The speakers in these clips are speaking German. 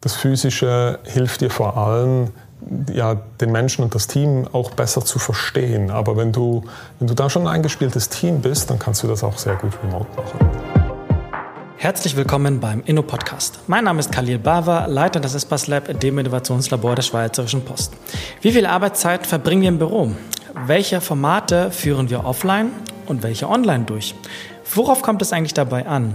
Das Physische hilft dir vor allem, ja, den Menschen und das Team auch besser zu verstehen. Aber wenn du, wenn du da schon ein eingespieltes Team bist, dann kannst du das auch sehr gut remote machen. Herzlich willkommen beim Inno-Podcast. Mein Name ist Khalil Bava, Leiter des Espas Lab, dem Innovationslabor der Schweizerischen Post. Wie viel Arbeitszeit verbringen wir im Büro? Welche Formate führen wir offline und welche online durch? Worauf kommt es eigentlich dabei an?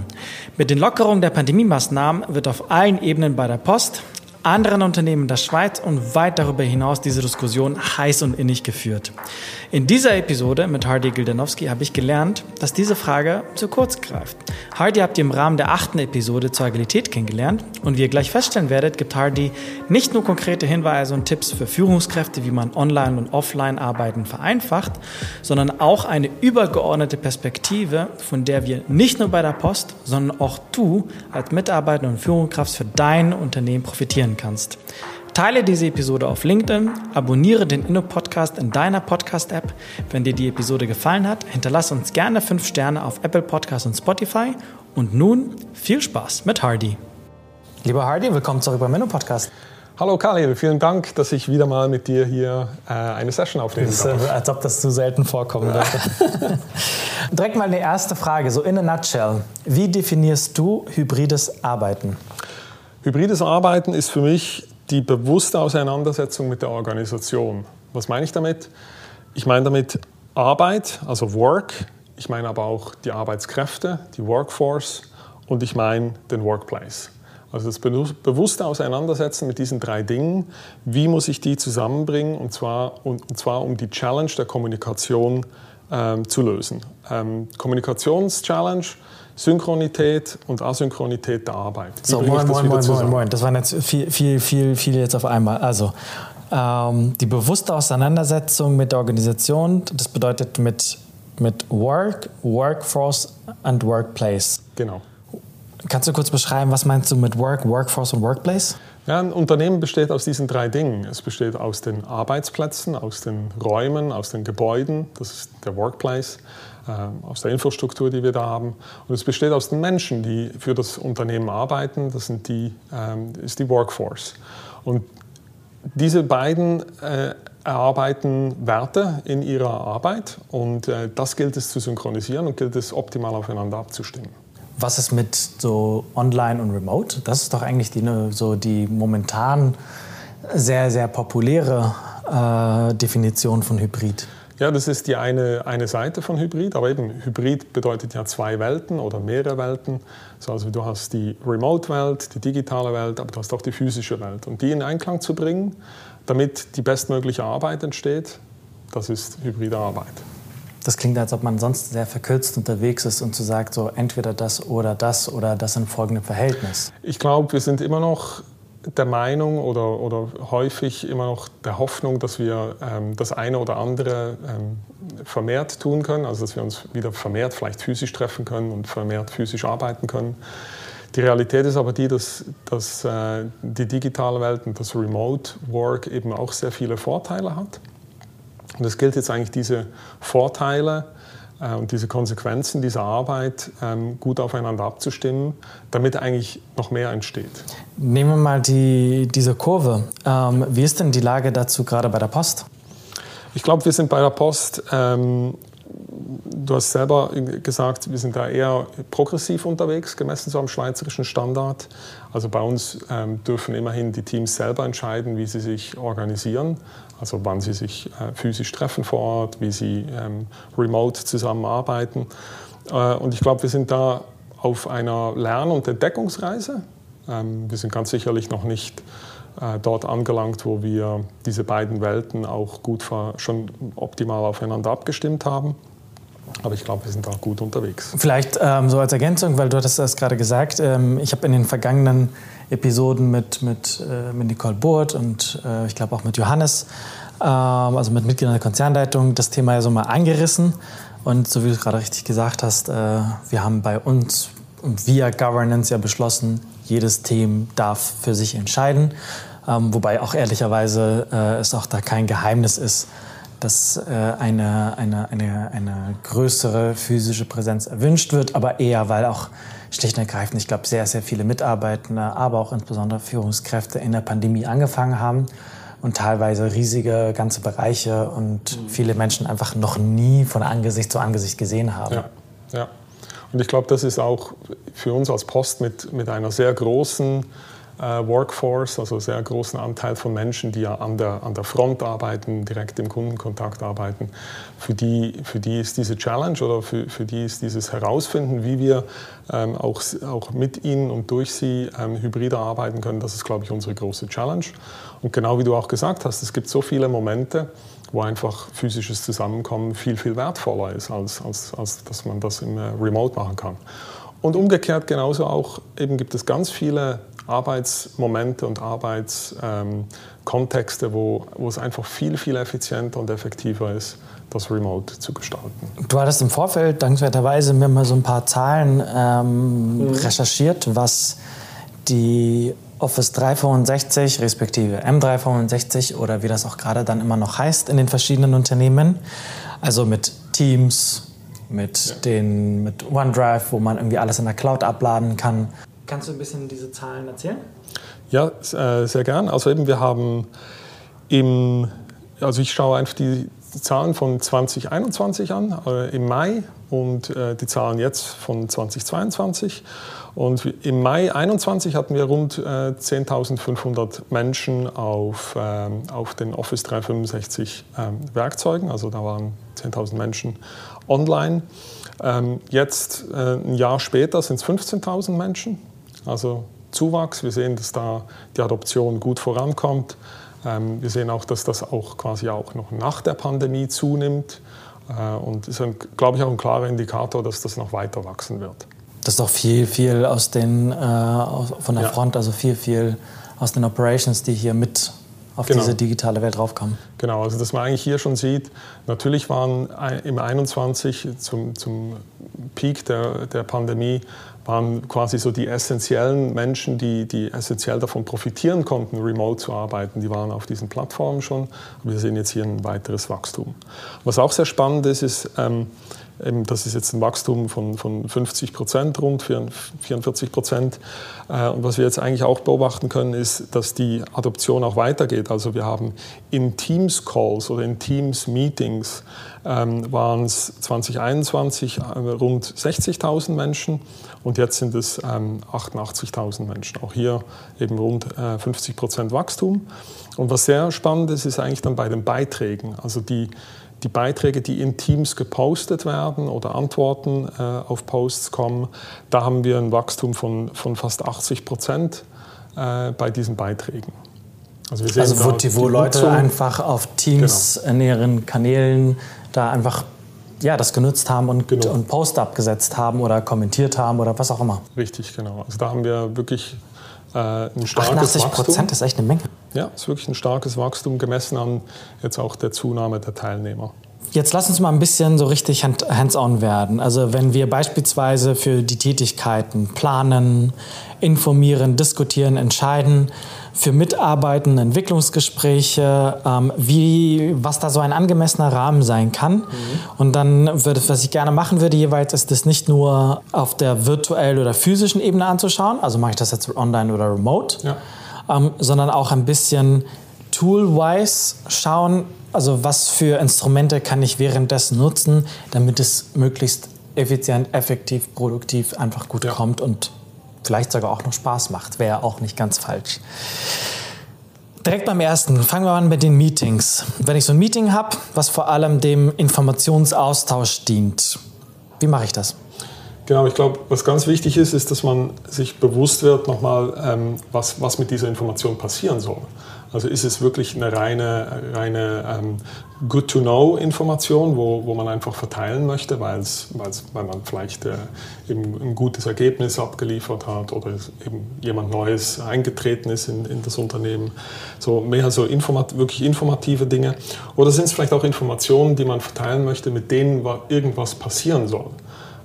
Mit den Lockerungen der Pandemiemaßnahmen wird auf allen Ebenen bei der Post, anderen Unternehmen der Schweiz und weit darüber hinaus diese Diskussion heiß und innig geführt. In dieser Episode mit Hardy Gildanowski habe ich gelernt, dass diese Frage zu kurz greift. Hardy habt ihr im Rahmen der achten Episode zur Agilität kennengelernt und wie ihr gleich feststellen werdet, gibt Hardy nicht nur konkrete Hinweise und Tipps für Führungskräfte, wie man Online- und Offline-Arbeiten vereinfacht, sondern auch eine übergeordnete Perspektive, von der wir nicht nur bei der Post, sondern auch du als Mitarbeiter und Führungskraft für dein Unternehmen profitieren kannst. Teile diese Episode auf LinkedIn, abonniere den Inno-Podcast in deiner Podcast-App. Wenn dir die Episode gefallen hat, hinterlasse uns gerne 5 Sterne auf Apple Podcasts und Spotify. Und nun viel Spaß mit Hardy. Lieber Hardy, willkommen zurück beim Inno-Podcast. Hallo Khalil, vielen Dank, dass ich wieder mal mit dir hier äh, eine Session aufnehmen das ist, darf. Als ob das zu selten vorkommen würde. Direkt mal eine erste Frage, so in a nutshell. Wie definierst du hybrides Arbeiten? Hybrides Arbeiten ist für mich die bewusste Auseinandersetzung mit der Organisation. Was meine ich damit? Ich meine damit Arbeit, also Work. Ich meine aber auch die Arbeitskräfte, die Workforce und ich meine den Workplace. Also das bewusste Auseinandersetzen mit diesen drei Dingen. Wie muss ich die zusammenbringen? Und zwar, und zwar um die Challenge der Kommunikation ähm, zu lösen. Ähm, Kommunikationschallenge Synchronität und Asynchronität der Arbeit. Wie so, moin, moin, moin, moin, moin. Das waren jetzt viel, viel, viel, viel jetzt auf einmal. Also, ähm, die bewusste Auseinandersetzung mit der Organisation, das bedeutet mit, mit Work, Workforce und Workplace. Genau. Kannst du kurz beschreiben, was meinst du mit Work, Workforce und Workplace? Ja, ein Unternehmen besteht aus diesen drei Dingen. Es besteht aus den Arbeitsplätzen, aus den Räumen, aus den Gebäuden, das ist der Workplace, äh, aus der Infrastruktur, die wir da haben. Und es besteht aus den Menschen, die für das Unternehmen arbeiten, das sind die, ähm, ist die Workforce. Und diese beiden äh, erarbeiten Werte in ihrer Arbeit und äh, das gilt es zu synchronisieren und gilt es optimal aufeinander abzustimmen. Was ist mit so Online und Remote? Das ist doch eigentlich die, ne, so die momentan sehr, sehr populäre äh, Definition von Hybrid. Ja, das ist die eine, eine Seite von Hybrid, aber eben Hybrid bedeutet ja zwei Welten oder mehrere Welten. Also du hast die Remote-Welt, die digitale Welt, aber du hast auch die physische Welt. Und die in Einklang zu bringen, damit die bestmögliche Arbeit entsteht, das ist hybride Arbeit. Das klingt, als ob man sonst sehr verkürzt unterwegs ist und zu sagt, so entweder das oder das oder das in folgendem Verhältnis. Ich glaube, wir sind immer noch der Meinung oder, oder häufig immer noch der Hoffnung, dass wir ähm, das eine oder andere ähm, vermehrt tun können, also dass wir uns wieder vermehrt vielleicht physisch treffen können und vermehrt physisch arbeiten können. Die Realität ist aber die, dass, dass äh, die digitale Welt und das Remote Work eben auch sehr viele Vorteile hat. Und es gilt jetzt eigentlich diese Vorteile äh, und diese Konsequenzen dieser Arbeit ähm, gut aufeinander abzustimmen, damit eigentlich noch mehr entsteht. Nehmen wir mal die, diese Kurve. Ähm, wie ist denn die Lage dazu gerade bei der Post? Ich glaube, wir sind bei der Post ähm, du hast selber gesagt, wir sind da eher progressiv unterwegs, gemessen so am schweizerischen Standard. Also bei uns ähm, dürfen immerhin die Teams selber entscheiden, wie sie sich organisieren, also wann sie sich äh, physisch treffen vor Ort, wie sie ähm, remote zusammenarbeiten. Äh, und ich glaube, wir sind da auf einer Lern- und Entdeckungsreise. Ähm, wir sind ganz sicherlich noch nicht äh, dort angelangt, wo wir diese beiden Welten auch gut schon optimal aufeinander abgestimmt haben. Aber ich glaube, wir sind auch gut unterwegs. Vielleicht ähm, so als Ergänzung, weil du hattest das gerade gesagt, ähm, ich habe in den vergangenen Episoden mit, mit, äh, mit Nicole Burt und äh, ich glaube auch mit Johannes, also mit Mitgliedern der Konzernleitung, das Thema ja so mal angerissen. Und so wie du gerade richtig gesagt hast, äh, wir haben bei uns via Governance ja beschlossen, jedes Team darf für sich entscheiden. Ähm, wobei auch ehrlicherweise äh, es auch da kein Geheimnis ist, dass äh, eine, eine, eine, eine größere physische Präsenz erwünscht wird, aber eher, weil auch schlicht und ergreifend, ich glaube, sehr, sehr viele Mitarbeitende, aber auch insbesondere Führungskräfte in der Pandemie angefangen haben und teilweise riesige ganze Bereiche und mhm. viele Menschen einfach noch nie von Angesicht zu Angesicht gesehen haben. Ja, ja. Und ich glaube, das ist auch für uns als Post mit, mit einer sehr großen Workforce, also sehr großen Anteil von Menschen, die ja an der, an der Front arbeiten, direkt im Kundenkontakt arbeiten. Für die, für die ist diese Challenge oder für, für die ist dieses Herausfinden, wie wir ähm, auch, auch mit ihnen und durch sie ähm, hybrider arbeiten können, das ist, glaube ich, unsere große Challenge. Und genau wie du auch gesagt hast, es gibt so viele Momente, wo einfach physisches Zusammenkommen viel, viel wertvoller ist, als, als, als dass man das im äh, Remote machen kann. Und umgekehrt genauso auch, eben gibt es ganz viele Arbeitsmomente und Arbeitskontexte, ähm, wo, wo es einfach viel, viel effizienter und effektiver ist, das Remote zu gestalten. Du hattest im Vorfeld dankenswerterweise mir mal so ein paar Zahlen ähm, mhm. recherchiert, was die Office 365 respektive M365 oder wie das auch gerade dann immer noch heißt in den verschiedenen Unternehmen, also mit Teams, mit, ja. den, mit OneDrive, wo man irgendwie alles in der Cloud abladen kann. Kannst du ein bisschen diese Zahlen erzählen? Ja, äh, sehr gern. Also eben wir haben im, also ich schaue einfach die Zahlen von 2021 an, äh, im Mai und äh, die Zahlen jetzt von 2022. Und im Mai 2021 hatten wir rund äh, 10.500 Menschen auf, ähm, auf den Office 365 ähm, Werkzeugen, also da waren 10.000 Menschen online. Ähm, jetzt, ein Jahr später, sind es 15.000 Menschen, also Zuwachs. Wir sehen, dass da die Adoption gut vorankommt. Ähm, wir sehen auch, dass das auch quasi auch noch nach der Pandemie zunimmt. Äh, und ist, glaube ich, auch ein klarer Indikator, dass das noch weiter wachsen wird. Das ist auch viel, viel aus den, äh, von der ja. Front, also viel, viel aus den Operations, die hier mit auf genau. diese digitale Welt raufkamen. Genau, also dass man eigentlich hier schon sieht, natürlich waren im 21 zum, zum Peak der, der Pandemie waren quasi so die essentiellen Menschen, die, die essentiell davon profitieren konnten, remote zu arbeiten. Die waren auf diesen Plattformen schon. Wir sehen jetzt hier ein weiteres Wachstum. Was auch sehr spannend ist, ist, ähm, Eben, das ist jetzt ein Wachstum von, von 50 Prozent, rund 44 Prozent. Äh, und was wir jetzt eigentlich auch beobachten können, ist, dass die Adoption auch weitergeht. Also wir haben in Teams-Calls oder in Teams-Meetings ähm, waren es 2021 äh, rund 60.000 Menschen und jetzt sind es ähm, 88.000 Menschen. Auch hier eben rund äh, 50 Prozent Wachstum. Und was sehr spannend ist, ist eigentlich dann bei den Beiträgen. Also die die Beiträge, die in Teams gepostet werden oder Antworten äh, auf Posts kommen, da haben wir ein Wachstum von, von fast 80 Prozent äh, bei diesen Beiträgen. Also, wir sehen also wo, die, wo die Leute Nutzung, einfach auf Teams genau. in ihren Kanälen da einfach ja, das genutzt haben und, genau. und Post abgesetzt haben oder kommentiert haben oder was auch immer. Richtig, genau. Also da haben wir wirklich äh, ein starkes 88 Prozent ist echt eine Menge. Ja, es ist wirklich ein starkes Wachstum gemessen an jetzt auch der Zunahme der Teilnehmer. Jetzt lass uns mal ein bisschen so richtig hands-on werden. Also wenn wir beispielsweise für die Tätigkeiten planen, informieren, diskutieren, entscheiden, für Mitarbeiten, Entwicklungsgespräche, ähm, wie, was da so ein angemessener Rahmen sein kann. Mhm. Und dann würde, was ich gerne machen würde jeweils, ist das nicht nur auf der virtuellen oder physischen Ebene anzuschauen, also mache ich das jetzt online oder remote, ja. Ähm, sondern auch ein bisschen tool-wise schauen, also was für Instrumente kann ich währenddessen nutzen, damit es möglichst effizient, effektiv, produktiv einfach gut ja. kommt und vielleicht sogar auch noch Spaß macht. Wäre auch nicht ganz falsch. Direkt beim ersten, fangen wir an mit den Meetings. Wenn ich so ein Meeting habe, was vor allem dem Informationsaustausch dient, wie mache ich das? Genau, ich glaube, was ganz wichtig ist, ist, dass man sich bewusst wird nochmal, ähm, was, was mit dieser Information passieren soll. Also ist es wirklich eine reine, reine ähm, Good-to-Know-Information, wo, wo man einfach verteilen möchte, weil's, weil's, weil man vielleicht äh, eben ein gutes Ergebnis abgeliefert hat oder eben jemand Neues eingetreten ist in, in das Unternehmen. So mehr so informat wirklich informative Dinge. Oder sind es vielleicht auch Informationen, die man verteilen möchte, mit denen irgendwas passieren soll.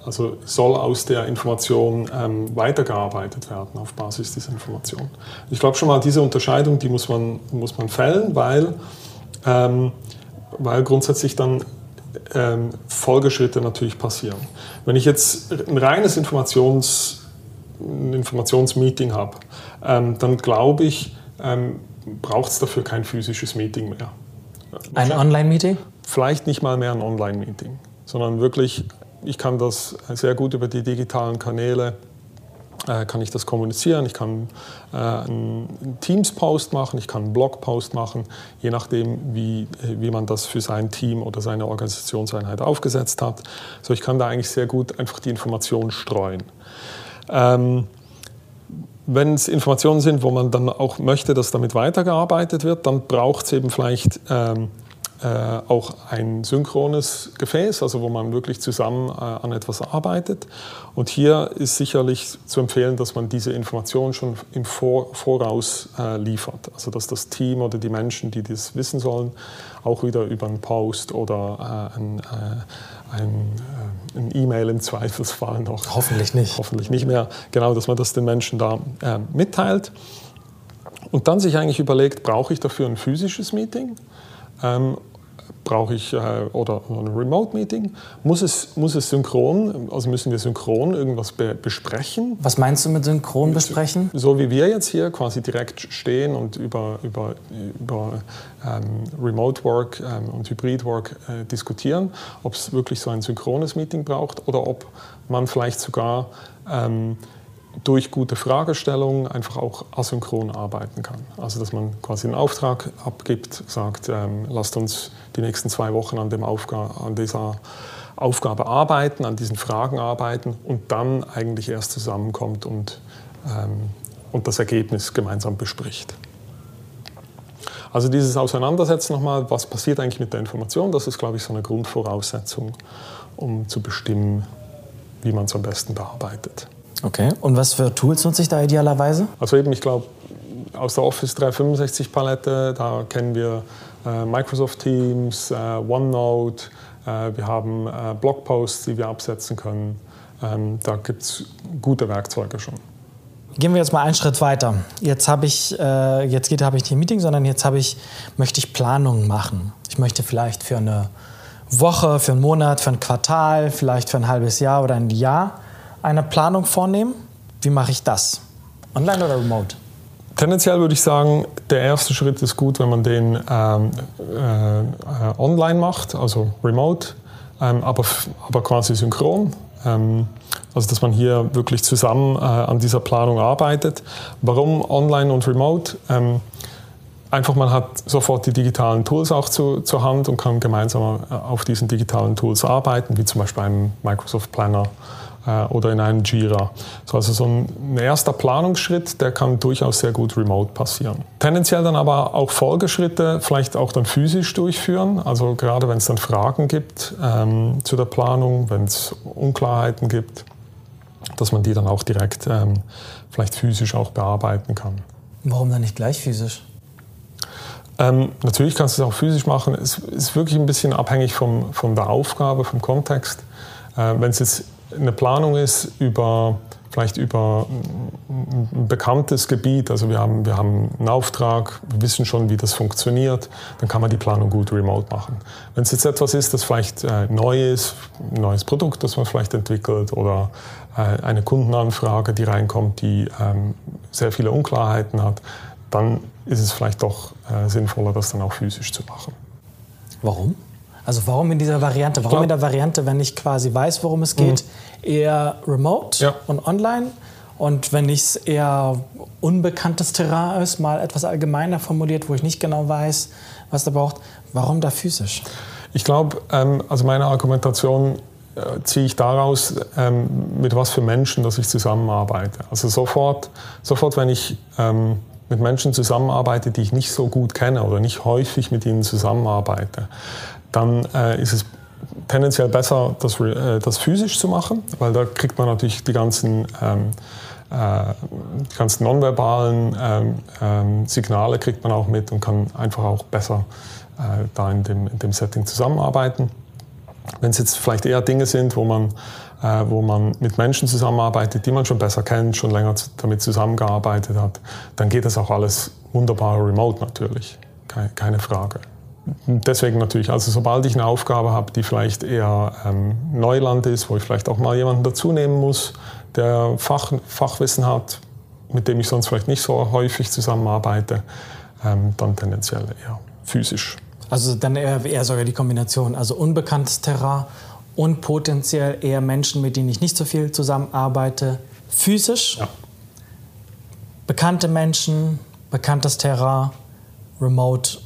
Also soll aus der Information ähm, weitergearbeitet werden auf Basis dieser Information. Ich glaube schon mal, diese Unterscheidung, die muss man, muss man fällen, weil ähm, weil grundsätzlich dann ähm, Folgeschritte natürlich passieren. Wenn ich jetzt ein reines Informations, ein Informationsmeeting habe, ähm, dann glaube ich, ähm, braucht es dafür kein physisches Meeting mehr. Ein Online-Meeting? Vielleicht nicht mal mehr ein Online-Meeting, sondern wirklich, ich kann das sehr gut über die digitalen Kanäle äh, kann ich das kommunizieren. Ich kann äh, einen Teams-Post machen, ich kann einen Blog-Post machen, je nachdem, wie, wie man das für sein Team oder seine Organisationseinheit aufgesetzt hat. So, ich kann da eigentlich sehr gut einfach die Informationen streuen. Ähm, wenn es Informationen sind, wo man dann auch möchte, dass damit weitergearbeitet wird, dann braucht es eben vielleicht ähm, äh, auch ein synchrones Gefäß, also wo man wirklich zusammen äh, an etwas arbeitet. Und hier ist sicherlich zu empfehlen, dass man diese Informationen schon im Vor Voraus äh, liefert. Also dass das Team oder die Menschen, die das wissen sollen, auch wieder über einen Post oder äh, ein, äh, äh, ein E-Mail im Zweifelsfall noch. Hoffentlich nicht. Hoffentlich nicht mehr. Genau, dass man das den Menschen da mitteilt. Und dann sich eigentlich überlegt, brauche ich dafür ein physisches Meeting? Ähm, brauche ich äh, oder ein Remote-Meeting? Muss es, muss es synchron, also müssen wir synchron irgendwas be besprechen? Was meinst du mit synchron besprechen? So wie wir jetzt hier quasi direkt stehen und über, über, über ähm, Remote Work ähm, und Hybrid Work äh, diskutieren, ob es wirklich so ein synchrones Meeting braucht oder ob man vielleicht sogar ähm, durch gute Fragestellungen einfach auch asynchron arbeiten kann. Also dass man quasi einen Auftrag abgibt, sagt, ähm, lasst uns die nächsten zwei Wochen an, dem Aufga an dieser Aufgabe arbeiten, an diesen Fragen arbeiten und dann eigentlich erst zusammenkommt und, ähm, und das Ergebnis gemeinsam bespricht. Also dieses Auseinandersetzen nochmal, was passiert eigentlich mit der Information, das ist, glaube ich, so eine Grundvoraussetzung, um zu bestimmen, wie man es am besten bearbeitet. Okay, und was für Tools nutze ich da idealerweise? Also eben, ich glaube, aus der Office 365 Palette, da kennen wir äh, Microsoft Teams, äh, OneNote, äh, wir haben äh, Blogposts, die wir absetzen können. Ähm, da gibt es gute Werkzeuge schon. Gehen wir jetzt mal einen Schritt weiter. Jetzt habe ich, äh, jetzt geht, habe ich nicht ein Meeting, sondern jetzt habe ich, möchte ich Planungen machen. Ich möchte vielleicht für eine Woche, für einen Monat, für ein Quartal, vielleicht für ein halbes Jahr oder ein Jahr eine Planung vornehmen? Wie mache ich das? Online oder remote? Tendenziell würde ich sagen, der erste Schritt ist gut, wenn man den ähm, äh, online macht, also remote, ähm, aber, aber quasi synchron. Ähm, also dass man hier wirklich zusammen äh, an dieser Planung arbeitet. Warum online und remote? Ähm, einfach man hat sofort die digitalen Tools auch zu, zur Hand und kann gemeinsam äh, auf diesen digitalen Tools arbeiten, wie zum Beispiel einem Microsoft Planner oder in einem Jira. So, also so ein erster Planungsschritt, der kann durchaus sehr gut remote passieren. Tendenziell dann aber auch Folgeschritte vielleicht auch dann physisch durchführen. Also gerade wenn es dann Fragen gibt ähm, zu der Planung, wenn es Unklarheiten gibt, dass man die dann auch direkt ähm, vielleicht physisch auch bearbeiten kann. Warum dann nicht gleich physisch? Ähm, natürlich kannst du es auch physisch machen. Es ist wirklich ein bisschen abhängig vom, von der Aufgabe, vom Kontext. Äh, wenn es jetzt eine Planung ist über vielleicht über ein bekanntes Gebiet, also wir haben, wir haben einen Auftrag, wir wissen schon, wie das funktioniert, dann kann man die Planung gut remote machen. Wenn es jetzt etwas ist, das vielleicht äh, neu ist, ein neues Produkt, das man vielleicht entwickelt oder äh, eine Kundenanfrage, die reinkommt, die ähm, sehr viele Unklarheiten hat, dann ist es vielleicht doch äh, sinnvoller, das dann auch physisch zu machen. Warum? Also warum in dieser Variante? Warum in der Variante, wenn ich quasi weiß, worum es geht, mhm. eher remote ja. und online? Und wenn ich es eher unbekanntes Terrain ist, mal etwas allgemeiner formuliert, wo ich nicht genau weiß, was da braucht, warum da physisch? Ich glaube, ähm, also meine Argumentation äh, ziehe ich daraus, ähm, mit was für Menschen, dass ich zusammenarbeite. Also sofort, sofort wenn ich ähm, mit Menschen zusammenarbeite, die ich nicht so gut kenne oder nicht häufig mit ihnen zusammenarbeite, dann äh, ist es tendenziell besser, das, äh, das, physisch zu machen, weil da kriegt man natürlich die ganzen, ähm, äh, ganzen nonverbalen ähm, ähm, Signale kriegt man auch mit und kann einfach auch besser äh, da in dem, in dem Setting zusammenarbeiten. Wenn es jetzt vielleicht eher Dinge sind, wo man, äh, wo man mit Menschen zusammenarbeitet, die man schon besser kennt, schon länger damit zusammengearbeitet hat, dann geht das auch alles wunderbar remote natürlich, keine, keine Frage. Deswegen natürlich, also sobald ich eine Aufgabe habe, die vielleicht eher ähm, Neuland ist, wo ich vielleicht auch mal jemanden dazu nehmen muss, der Fach, Fachwissen hat, mit dem ich sonst vielleicht nicht so häufig zusammenarbeite, ähm, dann tendenziell eher physisch. Also dann eher, eher sogar die Kombination, also unbekanntes Terrain und potenziell eher Menschen, mit denen ich nicht so viel zusammenarbeite, physisch. Ja. Bekannte Menschen, bekanntes Terrain, remote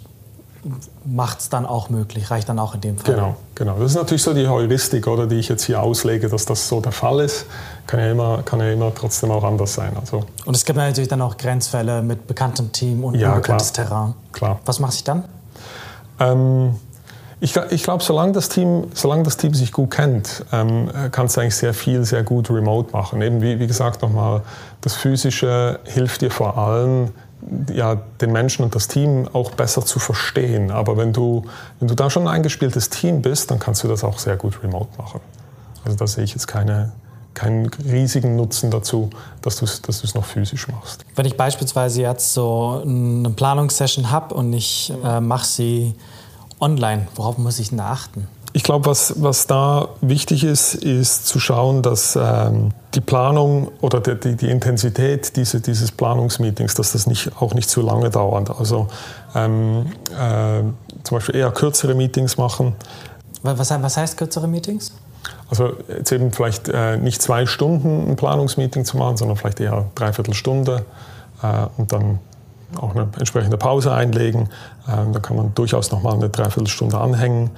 macht es dann auch möglich, reicht dann auch in dem Fall. Genau, genau. Das ist natürlich so die Heuristik, oder, die ich jetzt hier auslege, dass das so der Fall ist. Kann ja immer, kann ja immer trotzdem auch anders sein. Also. Und es gibt natürlich dann auch Grenzfälle mit bekanntem Team und ja, unbekanntes klar. Terrain. Klar. Was macht sich dann? Ähm, ich, ich glaube, solange das, Team, solange das Team sich gut kennt, ähm, kannst du eigentlich sehr viel, sehr gut remote machen. Eben wie, wie gesagt nochmal, das Physische hilft dir vor allem, ja, den Menschen und das Team auch besser zu verstehen. Aber wenn du, wenn du da schon ein eingespieltes Team bist, dann kannst du das auch sehr gut remote machen. Also da sehe ich jetzt keine, keinen riesigen Nutzen dazu, dass du es dass noch physisch machst. Wenn ich beispielsweise jetzt so eine Planungssession habe und ich äh, mache sie online, worauf muss ich denn achten? Ich glaube, was, was da wichtig ist, ist zu schauen, dass ähm, die Planung oder die, die Intensität diese, dieses Planungsmeetings, dass das nicht, auch nicht zu lange dauert. Also ähm, äh, zum Beispiel eher kürzere Meetings machen. Was, was heißt kürzere Meetings? Also jetzt eben vielleicht äh, nicht zwei Stunden ein Planungsmeeting zu machen, sondern vielleicht eher dreiviertel Stunde äh, und dann auch eine entsprechende Pause einlegen. Ähm, da kann man durchaus noch mal eine Dreiviertelstunde anhängen.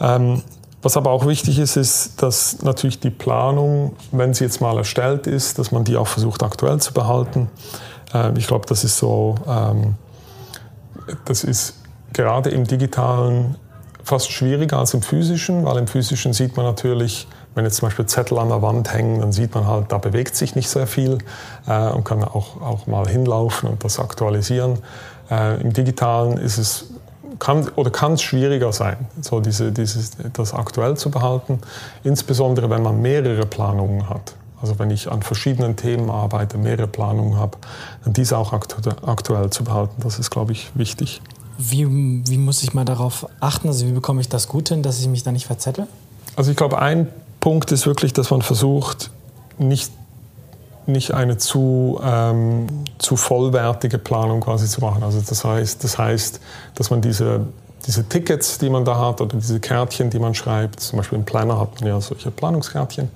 Ähm, was aber auch wichtig ist, ist, dass natürlich die Planung, wenn sie jetzt mal erstellt ist, dass man die auch versucht aktuell zu behalten. Ähm, ich glaube, das ist so, ähm, das ist gerade im digitalen fast schwieriger als im physischen, weil im physischen sieht man natürlich, wenn jetzt zum Beispiel Zettel an der Wand hängen, dann sieht man halt, da bewegt sich nicht sehr viel äh, und kann auch, auch mal hinlaufen und das aktualisieren. Äh, Im digitalen ist es kann oder kann es schwieriger sein, so diese, dieses, das aktuell zu behalten, insbesondere wenn man mehrere Planungen hat. Also wenn ich an verschiedenen Themen arbeite, mehrere Planungen habe, dann diese auch aktuell zu behalten, das ist, glaube ich, wichtig. Wie, wie muss ich mal darauf achten? Also wie bekomme ich das gut hin, dass ich mich da nicht verzettel? Also ich glaube, ein Punkt ist wirklich, dass man versucht, nicht nicht eine zu, ähm, zu vollwertige Planung quasi zu machen. Also das heißt, das heißt, dass man diese, diese Tickets, die man da hat, oder diese Kärtchen, die man schreibt, zum Beispiel im Planner hat man ja solche Planungskärtchen,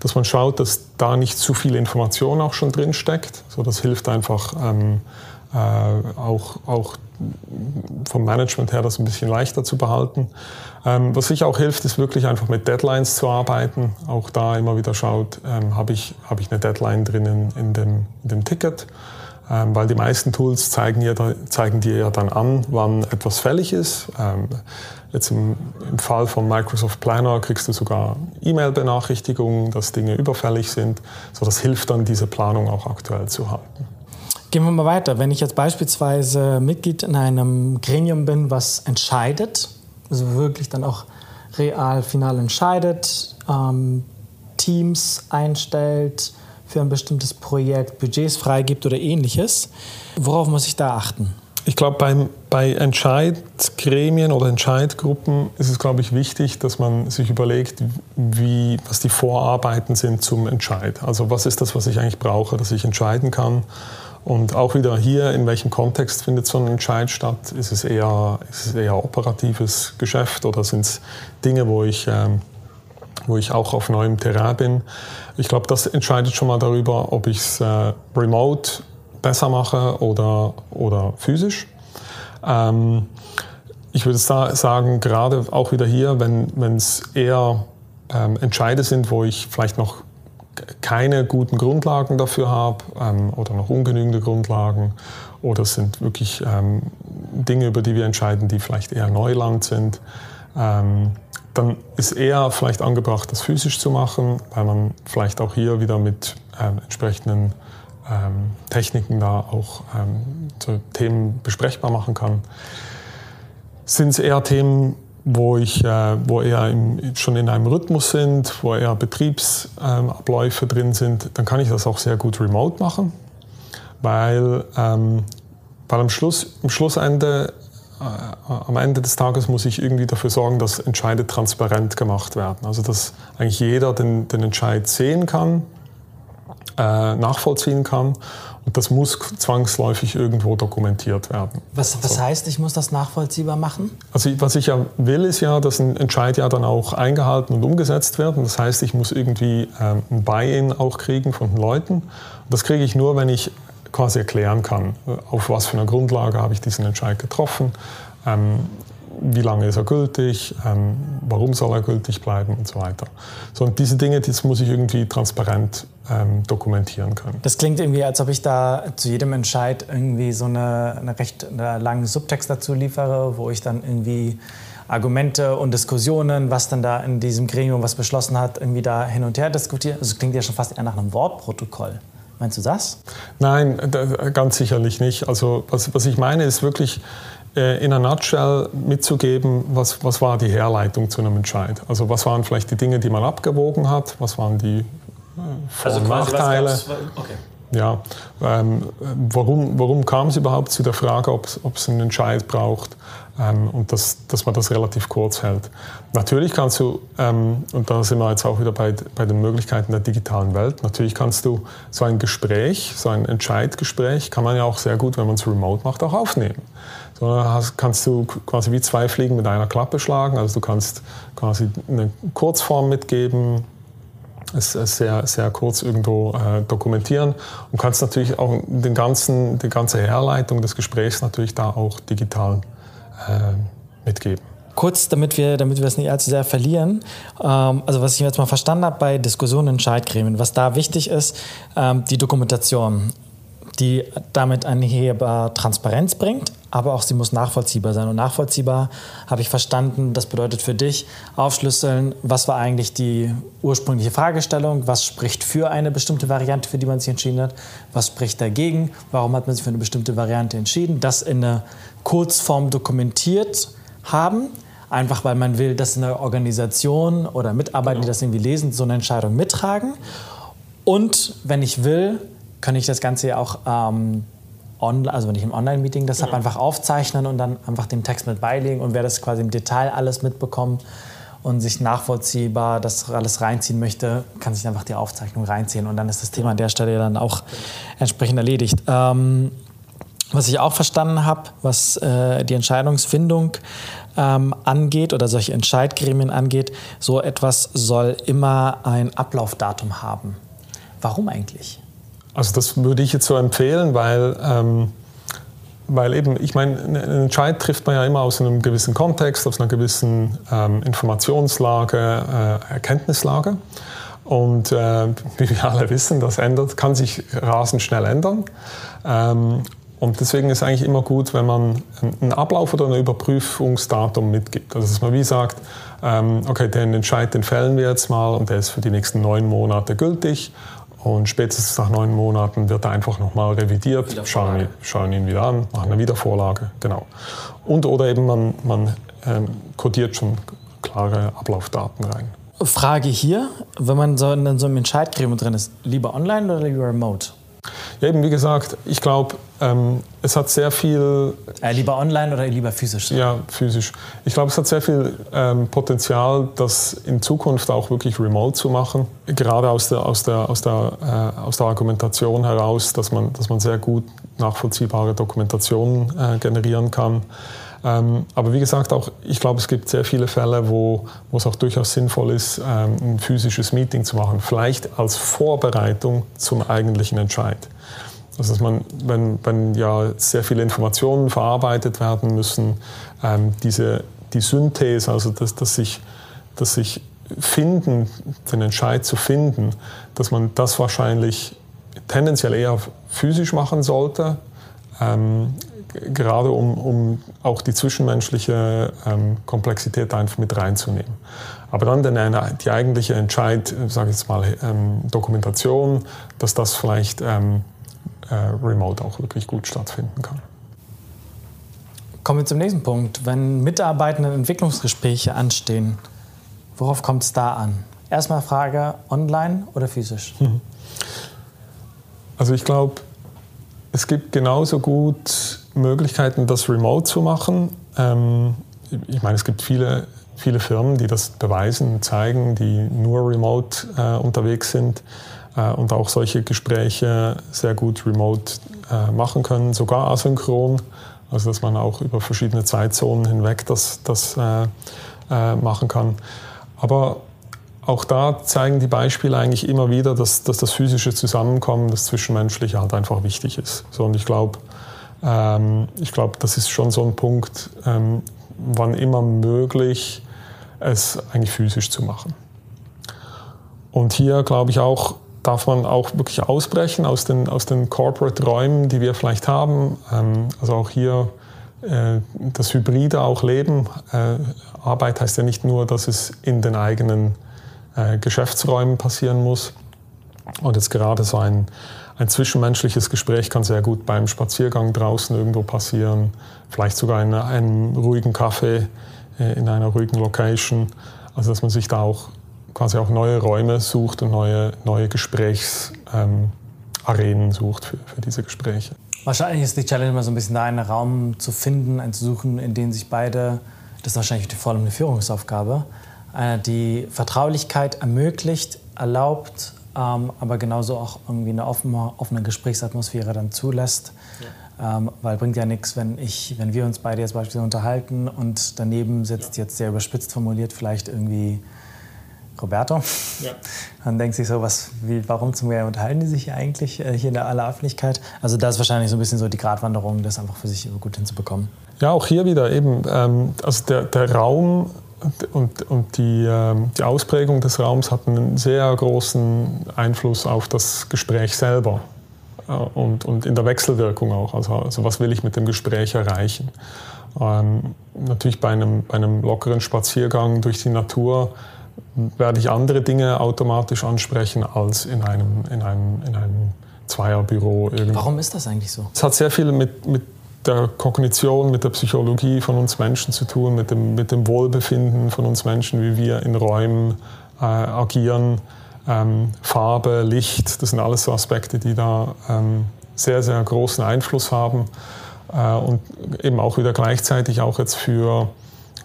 dass man schaut, dass da nicht zu viel Information auch schon drin steckt. So, das hilft einfach ähm, äh, auch, auch vom Management her das ein bisschen leichter zu behalten. Ähm, was sicher auch hilft, ist wirklich einfach mit Deadlines zu arbeiten. Auch da immer wieder schaut, ähm, habe ich, hab ich eine Deadline drinnen in dem, in dem Ticket. Ähm, weil die meisten Tools zeigen, ja, zeigen dir ja dann an, wann etwas fällig ist. Ähm, jetzt im, im, Fall von Microsoft Planner kriegst du sogar E-Mail-Benachrichtigungen, dass Dinge überfällig sind. So, das hilft dann, diese Planung auch aktuell zu halten. Gehen wir mal weiter. Wenn ich jetzt beispielsweise Mitglied in einem Gremium bin, was entscheidet, also wirklich dann auch real final entscheidet, ähm, Teams einstellt, für ein bestimmtes Projekt Budgets freigibt oder ähnliches. Worauf muss ich da achten? Ich glaube, bei Entscheidgremien oder Entscheidgruppen ist es, glaube ich, wichtig, dass man sich überlegt, wie, was die Vorarbeiten sind zum Entscheid. Also was ist das, was ich eigentlich brauche, dass ich entscheiden kann und auch wieder hier, in welchem Kontext findet so ein Entscheid statt? Ist es eher, ist es eher operatives Geschäft oder sind es Dinge, wo ich, ähm, wo ich auch auf neuem Terrain bin? Ich glaube, das entscheidet schon mal darüber, ob ich es äh, remote besser mache oder, oder physisch. Ähm, ich würde sagen, gerade auch wieder hier, wenn es eher ähm, Entscheide sind, wo ich vielleicht noch keine guten Grundlagen dafür habe ähm, oder noch ungenügende Grundlagen oder es sind wirklich ähm, Dinge, über die wir entscheiden, die vielleicht eher Neuland sind, ähm, dann ist eher vielleicht angebracht, das physisch zu machen, weil man vielleicht auch hier wieder mit ähm, entsprechenden ähm, Techniken da auch ähm, so Themen besprechbar machen kann. Sind es eher Themen, wo, ich, äh, wo eher im, schon in einem Rhythmus sind, wo eher Betriebsabläufe drin sind, dann kann ich das auch sehr gut remote machen, weil, ähm, weil am, Schluss, am Schlussende am Ende des Tages muss ich irgendwie dafür sorgen, dass Entscheide transparent gemacht werden. Also dass eigentlich jeder den, den Entscheid sehen kann, äh, nachvollziehen kann. Und das muss zwangsläufig irgendwo dokumentiert werden. Was, was heißt, ich muss das nachvollziehbar machen? Also was ich ja will, ist ja, dass ein Entscheid ja dann auch eingehalten und umgesetzt wird. Und das heißt, ich muss irgendwie ähm, ein Buy-in auch kriegen von den Leuten. Und das kriege ich nur, wenn ich quasi erklären kann, auf was für einer Grundlage habe ich diesen Entscheid getroffen, ähm, wie lange ist er gültig, ähm, warum soll er gültig bleiben und so weiter. So, und diese Dinge, das muss ich irgendwie transparent ähm, dokumentieren können. Das klingt irgendwie, als ob ich da zu jedem Entscheid irgendwie so eine, eine recht eine langen Subtext dazu liefere, wo ich dann irgendwie Argumente und Diskussionen, was dann da in diesem Gremium was beschlossen hat, irgendwie da hin und her diskutiere. Also klingt ja schon fast eher nach einem Wortprotokoll. Meinst du das? Nein, ganz sicherlich nicht. Also was, was ich meine, ist wirklich äh, in einer Nutshell mitzugeben, was, was war die Herleitung zu einem Entscheid. Also was waren vielleicht die Dinge, die man abgewogen hat, was waren die Vor- also und Nachteile. Okay. Ja, ähm, warum, warum kam es überhaupt zu der Frage, ob es einen Entscheid braucht? Ähm, und das, dass man das relativ kurz hält. Natürlich kannst du, ähm, und da sind wir jetzt auch wieder bei, bei den Möglichkeiten der digitalen Welt, natürlich kannst du so ein Gespräch, so ein Entscheidgespräch, kann man ja auch sehr gut, wenn man es remote macht, auch aufnehmen. So hast, kannst du quasi wie zwei Fliegen mit einer Klappe schlagen. Also du kannst quasi eine Kurzform mitgeben, es sehr, sehr kurz irgendwo äh, dokumentieren und kannst natürlich auch den ganzen, die ganze Herleitung des Gesprächs natürlich da auch digital äh, mitgeben. Kurz, damit wir, damit wir es nicht allzu sehr verlieren. Ähm, also was ich jetzt mal verstanden habe bei Diskussionen in Scheidgremien, was da wichtig ist, ähm, die Dokumentation, die damit einherbar Transparenz bringt, aber auch sie muss nachvollziehbar sein. Und nachvollziehbar habe ich verstanden, das bedeutet für dich aufschlüsseln, was war eigentlich die ursprüngliche Fragestellung, was spricht für eine bestimmte Variante, für die man sich entschieden hat, was spricht dagegen, warum hat man sich für eine bestimmte Variante entschieden, das in einer Kurzform dokumentiert haben, einfach weil man will, dass eine Organisation oder Mitarbeiter, genau. die das irgendwie lesen, so eine Entscheidung mittragen. Und wenn ich will, kann ich das Ganze ja auch ähm, on, also wenn ich im Online-Meeting das ja. habe, einfach aufzeichnen und dann einfach den Text mit beilegen und wer das quasi im Detail alles mitbekommt und sich nachvollziehbar das alles reinziehen möchte, kann sich einfach die Aufzeichnung reinziehen und dann ist das Thema an der Stelle dann auch entsprechend erledigt. Ähm, was ich auch verstanden habe, was äh, die Entscheidungsfindung ähm, angeht oder solche Entscheidgremien angeht, so etwas soll immer ein Ablaufdatum haben. Warum eigentlich? Also das würde ich jetzt so empfehlen, weil, ähm, weil eben, ich meine, einen Entscheid trifft man ja immer aus einem gewissen Kontext, aus einer gewissen ähm, Informationslage, äh, Erkenntnislage. Und äh, wie wir alle wissen, das ändert, kann sich rasend schnell ändern. Ähm, und deswegen ist eigentlich immer gut, wenn man einen Ablauf oder ein Überprüfungsdatum mitgibt. Also dass man wie sagt, ähm, okay, den Entscheid, den fällen wir jetzt mal und der ist für die nächsten neun Monate gültig. Und spätestens nach neun Monaten wird er einfach nochmal revidiert, schauen, schauen, ihn wieder an, machen eine Wiedervorlage, genau. Und oder eben man, man ähm, kodiert schon klare Ablaufdaten rein. Frage hier, wenn man so in so einem Entscheidgremium drin ist, lieber online oder lieber remote? Ja, eben wie gesagt, ich glaube, ähm, es hat sehr viel. Äh, lieber online oder lieber physisch? Ja, physisch. Ich glaube, es hat sehr viel ähm, Potenzial, das in Zukunft auch wirklich remote zu machen. Gerade aus der, aus der, aus der, äh, aus der Argumentation heraus, dass man, dass man sehr gut nachvollziehbare Dokumentationen äh, generieren kann. Ähm, aber wie gesagt, auch ich glaube, es gibt sehr viele Fälle, wo, wo es auch durchaus sinnvoll ist, ähm, ein physisches Meeting zu machen, vielleicht als Vorbereitung zum eigentlichen Entscheid. Also dass man, wenn, wenn ja sehr viele Informationen verarbeitet werden müssen, ähm, diese, die Synthese, also dass, dass, sich, dass sich finden, den Entscheid zu finden, dass man das wahrscheinlich tendenziell eher physisch machen sollte, ähm, gerade um, um auch die zwischenmenschliche ähm, Komplexität einfach mit reinzunehmen. Aber dann den, die eigentliche Entscheid, sage ich jetzt mal, ähm, Dokumentation, dass das vielleicht ähm, äh, remote auch wirklich gut stattfinden kann. Kommen wir zum nächsten Punkt. Wenn Mitarbeitenden Entwicklungsgespräche anstehen, worauf kommt es da an? Erstmal Frage, online oder physisch? Mhm. Also ich glaube, es gibt genauso gut Möglichkeiten, das remote zu machen. Ähm, ich meine, es gibt viele, viele Firmen, die das beweisen, zeigen, die nur remote äh, unterwegs sind äh, und auch solche Gespräche sehr gut remote äh, machen können, sogar asynchron, also dass man auch über verschiedene Zeitzonen hinweg das, das äh, äh, machen kann. Aber auch da zeigen die Beispiele eigentlich immer wieder, dass, dass das physische Zusammenkommen, das Zwischenmenschliche halt einfach wichtig ist. So, und ich glaube, ähm, ich glaube, das ist schon so ein Punkt, ähm, wann immer möglich, es eigentlich physisch zu machen. Und hier glaube ich auch, darf man auch wirklich ausbrechen aus den, aus den Corporate-Räumen, die wir vielleicht haben. Ähm, also auch hier äh, das Hybride auch leben. Äh, Arbeit heißt ja nicht nur, dass es in den eigenen äh, Geschäftsräumen passieren muss. Und jetzt gerade so ein, ein zwischenmenschliches Gespräch kann sehr gut beim Spaziergang draußen irgendwo passieren, vielleicht sogar in einem ruhigen Café, in einer ruhigen Location. Also dass man sich da auch quasi auch neue Räume sucht und neue, neue Gesprächsarenen ähm, sucht für, für diese Gespräche. Wahrscheinlich ist die Challenge immer so ein bisschen da, einen Raum zu finden, einen zu suchen, in dem sich beide, das ist wahrscheinlich vor allem eine Führungsaufgabe, äh, die Vertraulichkeit ermöglicht, erlaubt, ähm, aber genauso auch irgendwie eine offene, offene Gesprächsatmosphäre dann zulässt. Ja. Ähm, weil bringt ja nichts, wenn, ich, wenn wir uns beide jetzt beispielsweise unterhalten und daneben sitzt, ja. jetzt sehr überspitzt formuliert, vielleicht irgendwie Roberto. Ja. Dann denkt sich so, was, wie, warum zum Beispiel unterhalten die sich eigentlich äh, hier in der aller Öffentlichkeit? Also da ist wahrscheinlich so ein bisschen so die Gratwanderung, das einfach für sich gut hinzubekommen. Ja, auch hier wieder eben, ähm, also der, der Raum und, und die, ähm, die Ausprägung des Raums hat einen sehr großen Einfluss auf das Gespräch selber äh, und, und in der Wechselwirkung auch. Also, also was will ich mit dem Gespräch erreichen? Ähm, natürlich bei einem, bei einem lockeren Spaziergang durch die Natur werde ich andere Dinge automatisch ansprechen als in einem, in einem, in einem Zweierbüro. Irgendwo. Warum ist das eigentlich so? Es hat sehr viel mit, mit der Kognition, mit der Psychologie von uns Menschen zu tun, mit dem, mit dem Wohlbefinden von uns Menschen, wie wir in Räumen äh, agieren. Ähm, Farbe, Licht, das sind alles so Aspekte, die da ähm, sehr, sehr großen Einfluss haben äh, und eben auch wieder gleichzeitig auch jetzt für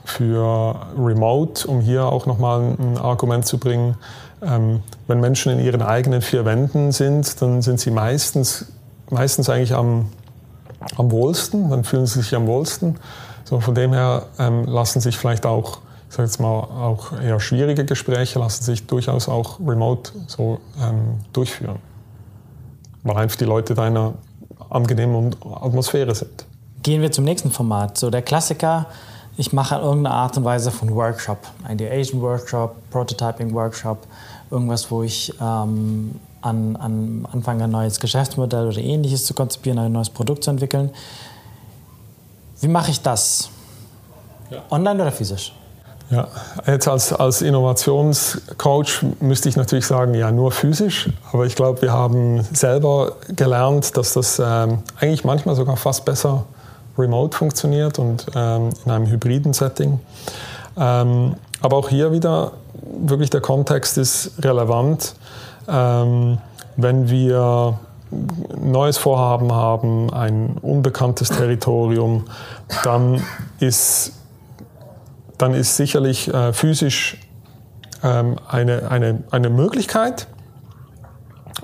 für Remote, um hier auch nochmal ein Argument zu bringen. Ähm, wenn Menschen in ihren eigenen vier Wänden sind, dann sind sie meistens, meistens eigentlich am, am wohlsten, dann fühlen sie sich am wohlsten. So, von dem her ähm, lassen sich vielleicht auch, ich sage jetzt mal, auch eher schwierige Gespräche lassen sich durchaus auch remote so ähm, durchführen. Weil einfach die Leute da in einer angenehmen Atmosphäre sind. Gehen wir zum nächsten Format. So der Klassiker, ich mache irgendeine Art und Weise von Workshop, Ideation Workshop, Prototyping Workshop, irgendwas, wo ich ähm, an, an anfange, ein neues Geschäftsmodell oder ähnliches zu konzipieren, ein neues Produkt zu entwickeln. Wie mache ich das? Ja. Online oder physisch? Ja, jetzt als, als Innovationscoach müsste ich natürlich sagen, ja, nur physisch. Aber ich glaube, wir haben selber gelernt, dass das ähm, eigentlich manchmal sogar fast besser remote funktioniert und ähm, in einem hybriden Setting. Ähm, aber auch hier wieder, wirklich der Kontext ist relevant. Ähm, wenn wir neues Vorhaben haben, ein unbekanntes Territorium, dann ist, dann ist sicherlich äh, physisch ähm, eine, eine, eine Möglichkeit,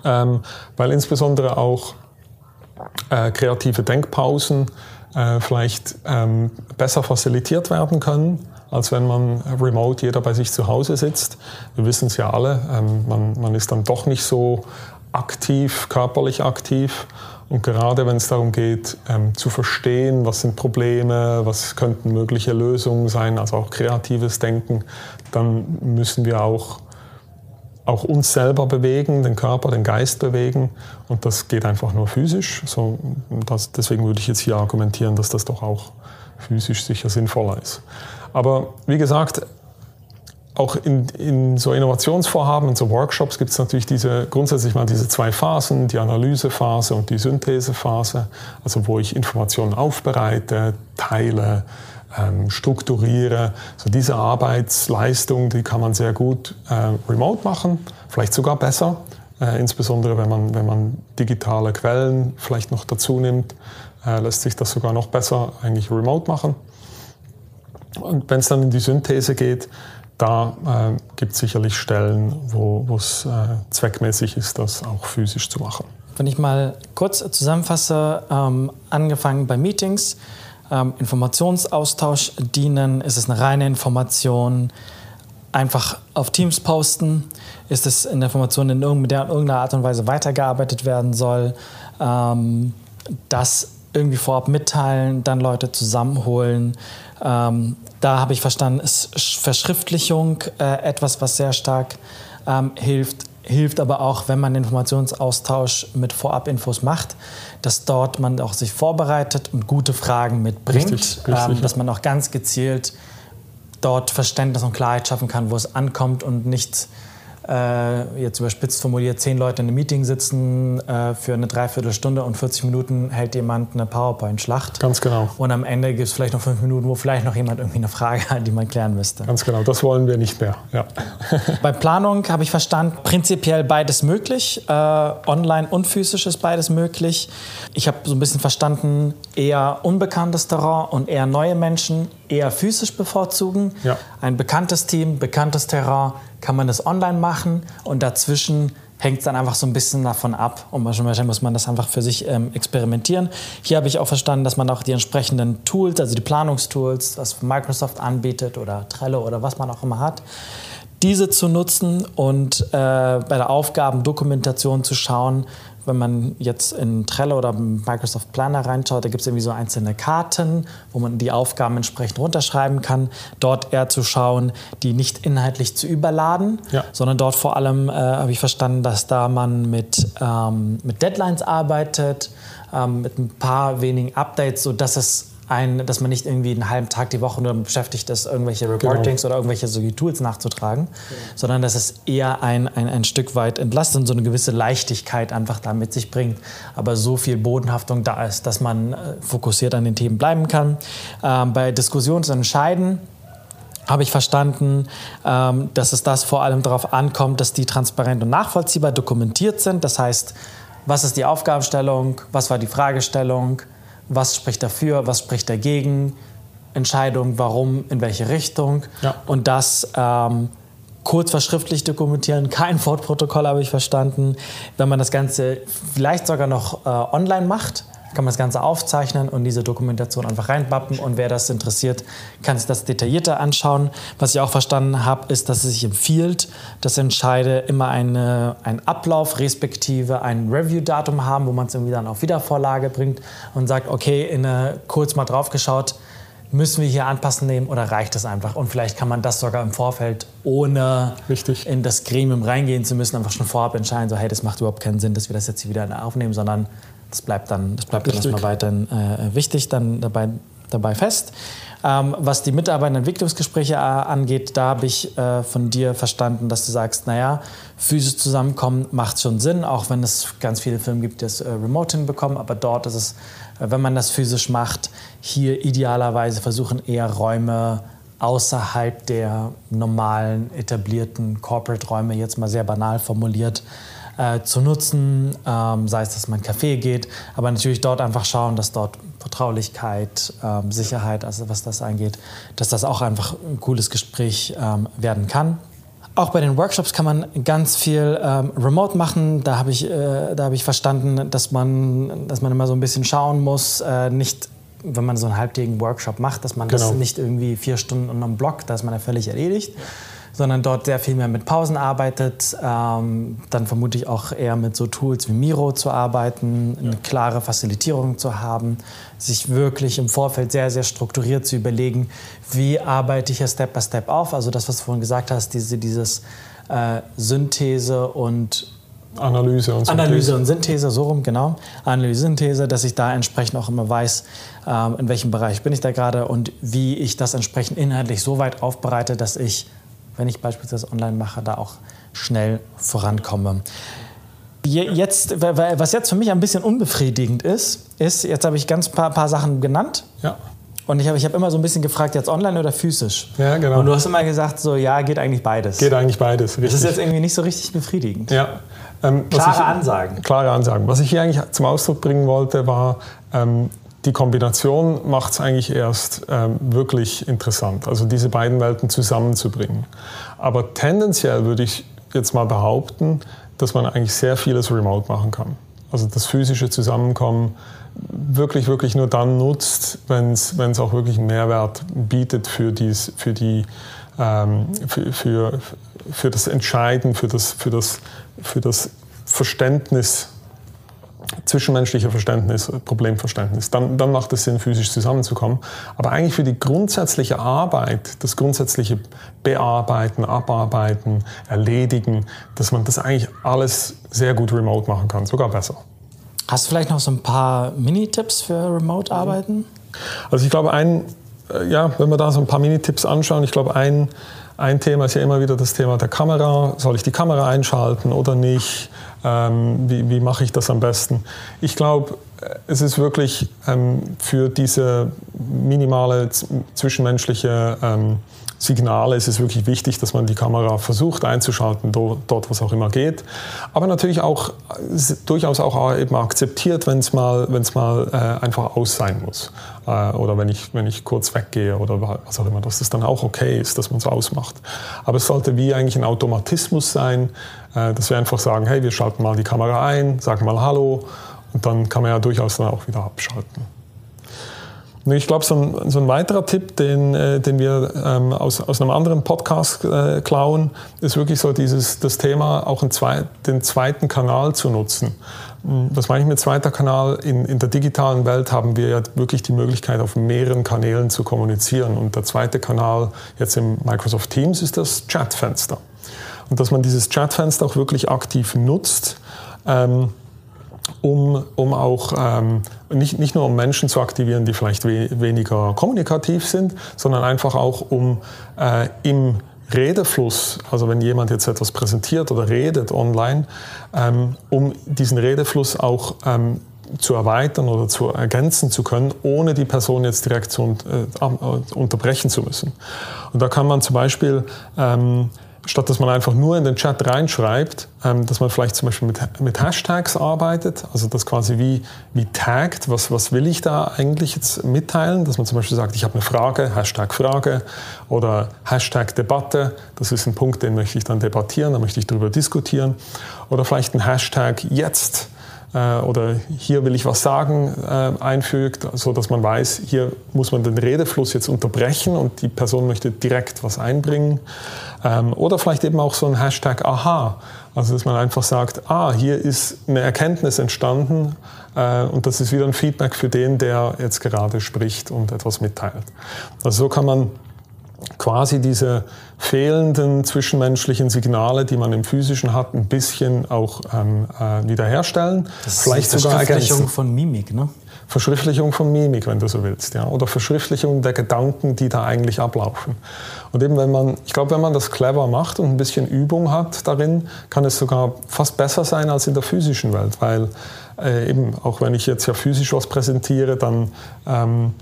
ähm, weil insbesondere auch äh, kreative Denkpausen äh, vielleicht ähm, besser facilitiert werden können, als wenn man remote jeder bei sich zu Hause sitzt. Wir wissen es ja alle, ähm, man, man ist dann doch nicht so aktiv, körperlich aktiv. Und gerade wenn es darum geht, ähm, zu verstehen, was sind Probleme, was könnten mögliche Lösungen sein, also auch kreatives Denken, dann müssen wir auch auch uns selber bewegen, den Körper, den Geist bewegen. Und das geht einfach nur physisch. So, das, deswegen würde ich jetzt hier argumentieren, dass das doch auch physisch sicher sinnvoller ist. Aber wie gesagt, auch in, in so Innovationsvorhaben und so Workshops gibt es natürlich diese, grundsätzlich mal diese zwei Phasen, die Analysephase und die Synthesephase, also wo ich Informationen aufbereite, teile, ähm, strukturiere. So diese Arbeitsleistung, die kann man sehr gut äh, remote machen, vielleicht sogar besser, Äh, insbesondere wenn man, wenn man digitale Quellen vielleicht noch dazu nimmt, äh, lässt sich das sogar noch besser eigentlich remote machen. Und wenn es dann in die Synthese geht, da äh, gibt es sicherlich Stellen, wo es äh, zweckmäßig ist, das auch physisch zu machen. Wenn ich mal kurz zusammenfasse, ähm, angefangen bei Meetings, ähm, Informationsaustausch dienen, ist es eine reine Information, einfach auf Teams posten, ist es eine Information, in irgendeiner Art und Weise weitergearbeitet werden soll, ähm, das irgendwie vorab mitteilen, dann Leute zusammenholen. Ähm, da habe ich verstanden, ist Verschriftlichung äh, etwas, was sehr stark ähm, hilft. Hilft aber auch, wenn man Informationsaustausch mit Vorabinfos macht, dass dort man auch sich vorbereitet und gute Fragen mitbringt, richtig, richtig, ähm, dass man auch ganz gezielt dort Verständnis und Klarheit schaffen kann, wo es ankommt und nicht äh, jetzt überspitzt formuliert, zehn Leute in einem Meeting sitzen äh, für eine Dreiviertelstunde und 40 Minuten hält jemand eine PowerPoint-Schlacht. Ganz genau. Und am Ende gibt es vielleicht noch fünf Minuten, wo vielleicht noch jemand irgendwie eine Frage hat, die man klären müsste. Ganz genau, das wollen wir nicht mehr. Ja. Bei Planung habe ich verstanden, prinzipiell beides möglich. Äh, online und physisch ist beides möglich. Ich habe so ein bisschen verstanden, eher unbekanntes Terrain und eher neue Menschen, eher physisch bevorzugen. Ja. Ein bekanntes Team, bekanntes Terrain, kann man das online machen und dazwischen hängt es dann einfach so ein bisschen davon ab und wahrscheinlich muss man das einfach für sich ähm, experimentieren. Hier habe ich auch verstanden, dass man auch die entsprechenden Tools, also die Planungstools, was Microsoft anbietet oder Trello oder was man auch immer hat, diese zu nutzen und äh, bei der Aufgabendokumentation zu schauen, wenn man jetzt in Trello oder Microsoft Planner reinschaut, da gibt es irgendwie so einzelne Karten, wo man die Aufgaben entsprechend runterschreiben kann. Dort eher zu schauen, die nicht inhaltlich zu überladen, ja. sondern dort vor allem äh, habe ich verstanden, dass da man mit, ähm, mit Deadlines arbeitet, ähm, mit ein paar wenigen Updates, sodass es ein, dass man nicht irgendwie einen halben Tag die Woche nur beschäftigt ist, irgendwelche genau. Reportings genau. oder irgendwelche so Tools nachzutragen, genau. sondern dass es eher ein, ein, ein Stück weit entlastet und so eine gewisse Leichtigkeit einfach da mit sich bringt, aber so viel Bodenhaftung da ist, dass man äh, fokussiert an den Themen bleiben kann. Ähm, bei Diskussionsentscheiden habe ich verstanden, ähm, dass es das vor allem darauf ankommt, dass die transparent und nachvollziehbar dokumentiert sind. Das heißt, was ist die Aufgabenstellung, was war die Fragestellung, was spricht dafür, was spricht dagegen, Entscheidung, warum, in welche Richtung. Ja. Und das ähm, kurz verschriftlich dokumentieren, kein Wortprotokoll habe ich verstanden. Wenn man das Ganze vielleicht sogar noch äh, online macht, kann man das Ganze aufzeichnen und diese Dokumentation einfach reinbappen. Und wer das interessiert, kann sich das detaillierter anschauen. Was ich auch verstanden habe, ist, dass es sich empfiehlt, dass Entscheide immer eine, einen Ablauf respektive ein Review-Datum haben, wo man es irgendwie dann auf Wiedervorlage bringt und sagt, okay, in eine, kurz mal drauf geschaut, müssen wir hier anpassen nehmen oder reicht das einfach? Und vielleicht kann man das sogar im Vorfeld, ohne Richtig. in das Gremium reingehen zu müssen, einfach schon vorab entscheiden, so hey, das macht überhaupt keinen Sinn, dass wir das jetzt hier wieder aufnehmen, sondern das bleibt dann, das bleibt dann erstmal weiterhin äh, wichtig, dann dabei, dabei fest. Ähm, was die Mitarbeiterentwicklungsgespräche äh, angeht, da habe ich äh, von dir verstanden, dass du sagst, naja, physisch zusammenkommen macht schon Sinn, auch wenn es ganz viele Firmen gibt, die das äh, remote hinbekommen, aber dort ist es, äh, wenn man das physisch macht, hier idealerweise versuchen eher Räume außerhalb der normalen etablierten Corporate-Räume, jetzt mal sehr banal formuliert, äh, zu nutzen, ähm, sei es, dass man in Café geht, aber natürlich dort einfach schauen, dass dort Vertraulichkeit, ähm, Sicherheit, also was das angeht, dass das auch einfach ein cooles Gespräch ähm, werden kann. Auch bei den Workshops kann man ganz viel ähm, remote machen. Da habe ich, äh, hab ich verstanden, dass man, dass man immer so ein bisschen schauen muss, äh, nicht wenn man so einen halbtägigen Workshop macht, dass man genau. das nicht irgendwie vier Stunden und einem Block, da ist man ja völlig erledigt. Sondern dort sehr viel mehr mit Pausen arbeitet. Ähm, dann vermute ich auch eher mit so Tools wie Miro zu arbeiten, eine klare Facilitierung zu haben, sich wirklich im Vorfeld sehr, sehr strukturiert zu überlegen, wie arbeite ich hier Step by Step auf. Also das, was du vorhin gesagt hast, diese, dieses äh, Synthese und Analyse und Synthese. Analyse und Synthese, so rum, genau. Analyse, Synthese, dass ich da entsprechend auch immer weiß, ähm, in welchem Bereich bin ich da gerade und wie ich das entsprechend inhaltlich so weit aufbereite, dass ich wenn ich beispielsweise online mache, da auch schnell vorankomme. Jetzt, was jetzt für mich ein bisschen unbefriedigend ist, ist, jetzt habe ich ganz paar, paar Sachen genannt. Ja. Und ich habe ich hab immer so ein bisschen gefragt, jetzt online oder physisch? Ja, genau. Und du hast immer gesagt, so ja, geht eigentlich beides. Geht eigentlich beides. Richtig. Das ist jetzt irgendwie nicht so richtig befriedigend. Ja. Ähm, klare ich, Ansagen. Klare Ansagen. Was ich hier eigentlich zum Ausdruck bringen wollte, war, ähm, die Kombination macht es eigentlich erst ähm, wirklich interessant, also diese beiden Welten zusammenzubringen. Aber tendenziell würde ich jetzt mal behaupten, dass man eigentlich sehr vieles remote machen kann. Also das physische Zusammenkommen wirklich, wirklich nur dann nutzt, wenn es auch wirklich einen Mehrwert bietet für, dies, für, die, ähm, für, für, für das Entscheiden, für das, für das, für das Verständnis zwischenmenschlicher Verständnis, Problemverständnis, dann, dann macht es Sinn, physisch zusammenzukommen. Aber eigentlich für die grundsätzliche Arbeit, das grundsätzliche Bearbeiten, Abarbeiten, Erledigen, dass man das eigentlich alles sehr gut remote machen kann, sogar besser. Hast du vielleicht noch so ein paar Mini-Tipps für Remote-Arbeiten? Also ich glaube, ein, äh, ja, wenn wir da so ein paar Mini-Tipps anschauen, ich glaube, ein, ein Thema ist ja immer wieder das Thema der Kamera. Soll ich die Kamera einschalten oder nicht? Ähm, wie, wie mache ich das am besten? Ich glaube, es ist wirklich ähm, für diese minimale zwischenmenschliche ähm, Signale ist es wirklich wichtig, dass man die Kamera versucht einzuschalten, dort, was auch immer geht. Aber natürlich auch durchaus auch eben akzeptiert, wenn es mal, wenn's mal äh, einfach aus sein muss. Äh, oder wenn ich, wenn ich kurz weggehe oder was auch immer, dass das dann auch okay ist, dass man es ausmacht. Aber es sollte wie eigentlich ein Automatismus sein, äh, dass wir einfach sagen, hey, wir schalten mal die Kamera ein, sagen mal Hallo und dann kann man ja durchaus dann auch wieder abschalten. Ich glaube, so ein, so ein, weiterer Tipp, den, äh, den wir ähm, aus, aus einem anderen Podcast äh, klauen, ist wirklich so dieses, das Thema, auch zwei, den zweiten Kanal zu nutzen. Hm, was meine ich mit zweiter Kanal? In, in der digitalen Welt haben wir ja wirklich die Möglichkeit, auf mehreren Kanälen zu kommunizieren. Und der zweite Kanal jetzt im Microsoft Teams ist das Chatfenster. Und dass man dieses Chatfenster auch wirklich aktiv nutzt. Ähm, um, um auch ähm, nicht, nicht nur um Menschen zu aktivieren, die vielleicht we weniger kommunikativ sind, sondern einfach auch um äh, im Redefluss, also wenn jemand jetzt etwas präsentiert oder redet online, ähm, um diesen Redefluss auch ähm, zu erweitern oder zu ergänzen zu können, ohne die Person jetzt direkt zu, äh, unterbrechen zu müssen. Und da kann man zum Beispiel ähm, statt dass man einfach nur in den Chat reinschreibt, ähm, dass man vielleicht zum Beispiel mit, mit Hashtags arbeitet, also das quasi wie, wie taggt, was, was will ich da eigentlich jetzt mitteilen, dass man zum Beispiel sagt, ich habe eine Frage, Hashtag Frage oder Hashtag Debatte, das ist ein Punkt, den möchte ich dann debattieren, da möchte ich darüber diskutieren. Oder vielleicht ein Hashtag jetzt, äh, oder hier will ich was sagen äh, einfügt, so dass man weiß, hier muss man den Redefluss jetzt unterbrechen und die Person möchte direkt was einbringen. Ähm, oder vielleicht eben auch so ein Hashtag Aha, also dass man einfach sagt, ah, hier ist eine Erkenntnis entstanden äh, und das ist wieder ein Feedback für den, der jetzt gerade spricht und etwas mitteilt. Also so kann man quasi diese fehlenden zwischenmenschlichen Signale, die man im Physischen hat, ein bisschen auch ähm, äh, wiederherstellen. Das Vielleicht ist sogar Verschriftlichung von Mimik, ne? Verschriftlichung von Mimik, wenn du so willst, ja, oder Verschriftlichung der Gedanken, die da eigentlich ablaufen. Und eben wenn man, ich glaube, wenn man das clever macht und ein bisschen Übung hat darin, kann es sogar fast besser sein als in der physischen Welt, weil äh, eben auch wenn ich jetzt ja physisch was präsentiere, dann ähm,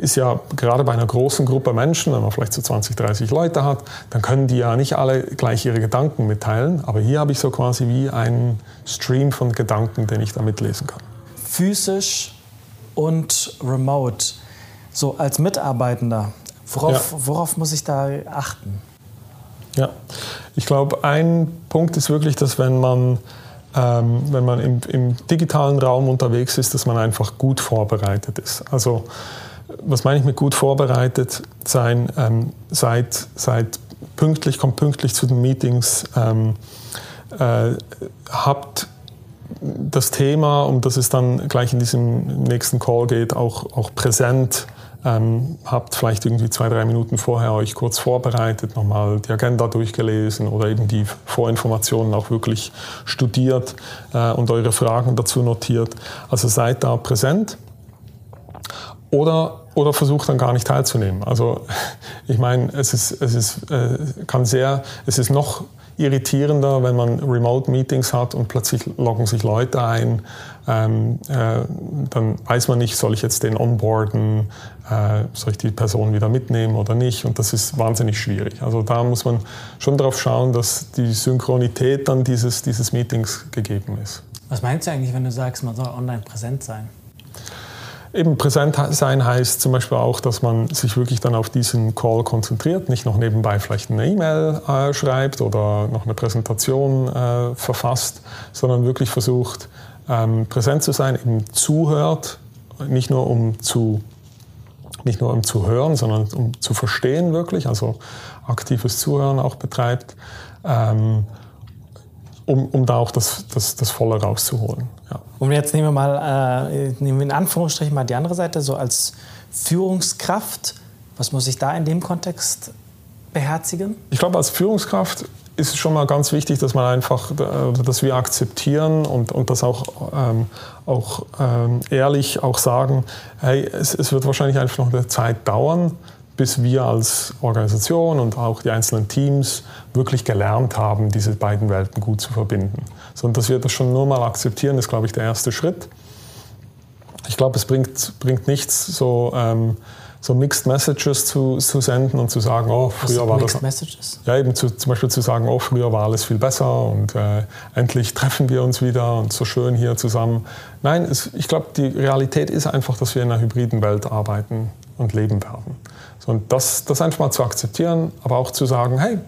ist ja gerade bei einer großen Gruppe Menschen, wenn man vielleicht so 20, 30 Leute hat, dann können die ja nicht alle gleich ihre Gedanken mitteilen. Aber hier habe ich so quasi wie einen Stream von Gedanken, den ich da mitlesen kann. Physisch und remote. So als Mitarbeitender, worauf, ja. worauf muss ich da achten? Ja, ich glaube, ein Punkt ist wirklich, dass wenn man ähm, wenn man im, im, digitalen Raum unterwegs ist, dass man einfach gut vorbereitet ist. Also was meine ich mit gut vorbereitet sein? Ähm, seid, seid pünktlich, kommt pünktlich zu den Meetings, ähm, äh, habt das Thema, um das es dann gleich in diesem nächsten Call geht, auch, auch präsent. Ähm, habt vielleicht irgendwie zwei, drei Minuten vorher euch kurz vorbereitet, nochmal die Agenda durchgelesen oder eben die Vorinformationen auch wirklich studiert äh, und eure Fragen dazu notiert. Also seid da präsent. Oder, oder versucht dann gar nicht teilzunehmen. Also ich meine, es ist, es ist, äh, kann sehr, es ist noch irritierender, wenn man Remote-Meetings hat und plötzlich loggen sich Leute ein. Ähm, äh, dann weiß man nicht, soll ich jetzt den onboarden, äh, soll ich die Person wieder mitnehmen oder nicht. Und das ist wahnsinnig schwierig. Also da muss man schon darauf schauen, dass die Synchronität dann dieses, dieses Meetings gegeben ist. Was meinst du eigentlich, wenn du sagst, man soll online präsent sein? Eben präsent sein heißt zum Beispiel auch, dass man sich wirklich dann auf diesen Call konzentriert, nicht noch nebenbei vielleicht eine E-Mail äh, schreibt oder noch eine Präsentation äh, verfasst, sondern wirklich versucht, ähm, präsent zu sein, eben zuhört, nicht nur um zu nicht nur um zu hören, sondern um zu verstehen wirklich, also aktives Zuhören auch betreibt, ähm, um, um da auch das, das, das Volle rauszuholen. Ja. Und jetzt nehmen wir mal, äh, nehmen wir in Anführungsstrichen mal die andere Seite, so als Führungskraft, was muss ich da in dem Kontext beherzigen? Ich glaube, als Führungskraft ist schon mal ganz wichtig, dass man einfach, äh, dass wir akzeptieren und, und das auch, ähm, auch ähm, ehrlich auch sagen, hey, es, es wird wahrscheinlich einfach noch eine Zeit dauern, bis wir als Organisation und auch die einzelnen Teams wirklich gelernt haben, diese beiden Welten gut zu verbinden. Sondern dass wir das schon nur mal akzeptieren, ist, glaube ich, der erste Schritt. Ich glaube, es bringt, bringt nichts, so, ähm, so Mixed Messages zu, zu senden und zu sagen, oh, früher war Mixed das. Messages? Ja, eben zu, zum Beispiel zu sagen, oh, früher war alles viel besser und äh, endlich treffen wir uns wieder und so schön hier zusammen. Nein, es, ich glaube, die Realität ist einfach, dass wir in einer hybriden Welt arbeiten und leben werden. So, und das, das einfach mal zu akzeptieren, aber auch zu sagen, hey,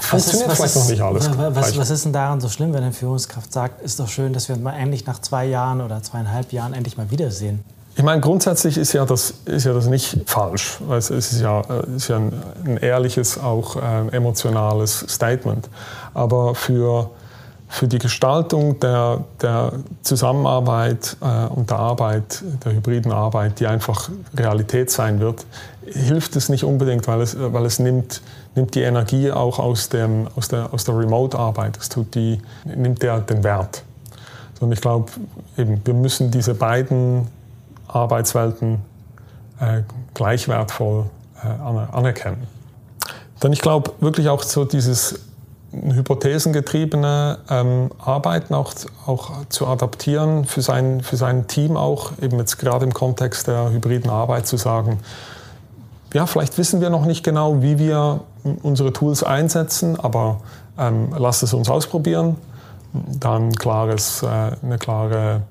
funktioniert ist, vielleicht ist, noch nicht alles. Was, was, ist denn daran so schlimm, wenn eine Führungskraft sagt, ist doch schön, dass wir uns mal endlich nach zwei Jahren oder zweieinhalb Jahren endlich mal wiedersehen? Ich meine, grundsätzlich ist ja das, ist ja das nicht falsch. Es ist ja, ist ja ein, ein ehrliches, auch äh, emotionales Statement. Aber für für die Gestaltung der, der Zusammenarbeit äh, und der Arbeit, der hybriden Arbeit, die einfach Realität sein wird, hilft es nicht unbedingt, weil es, weil es nimmt, nimmt die Energie auch aus, dem, aus der, aus der Remote-Arbeit. Es tut die, nimmt der den Wert. Und ich glaube, wir müssen diese beiden Arbeitswelten äh, gleich wertvoll äh, anerkennen. Denn ich glaube wirklich auch so dieses hypothesengetriebene ähm, Arbeiten auch, auch zu adaptieren für sein, für sein Team auch, eben jetzt gerade im Kontext der hybriden Arbeit zu sagen, ja, vielleicht wissen wir noch nicht genau, wie wir unsere Tools einsetzen, aber ähm, lasst es uns ausprobieren. Dann klares, äh, eine klare,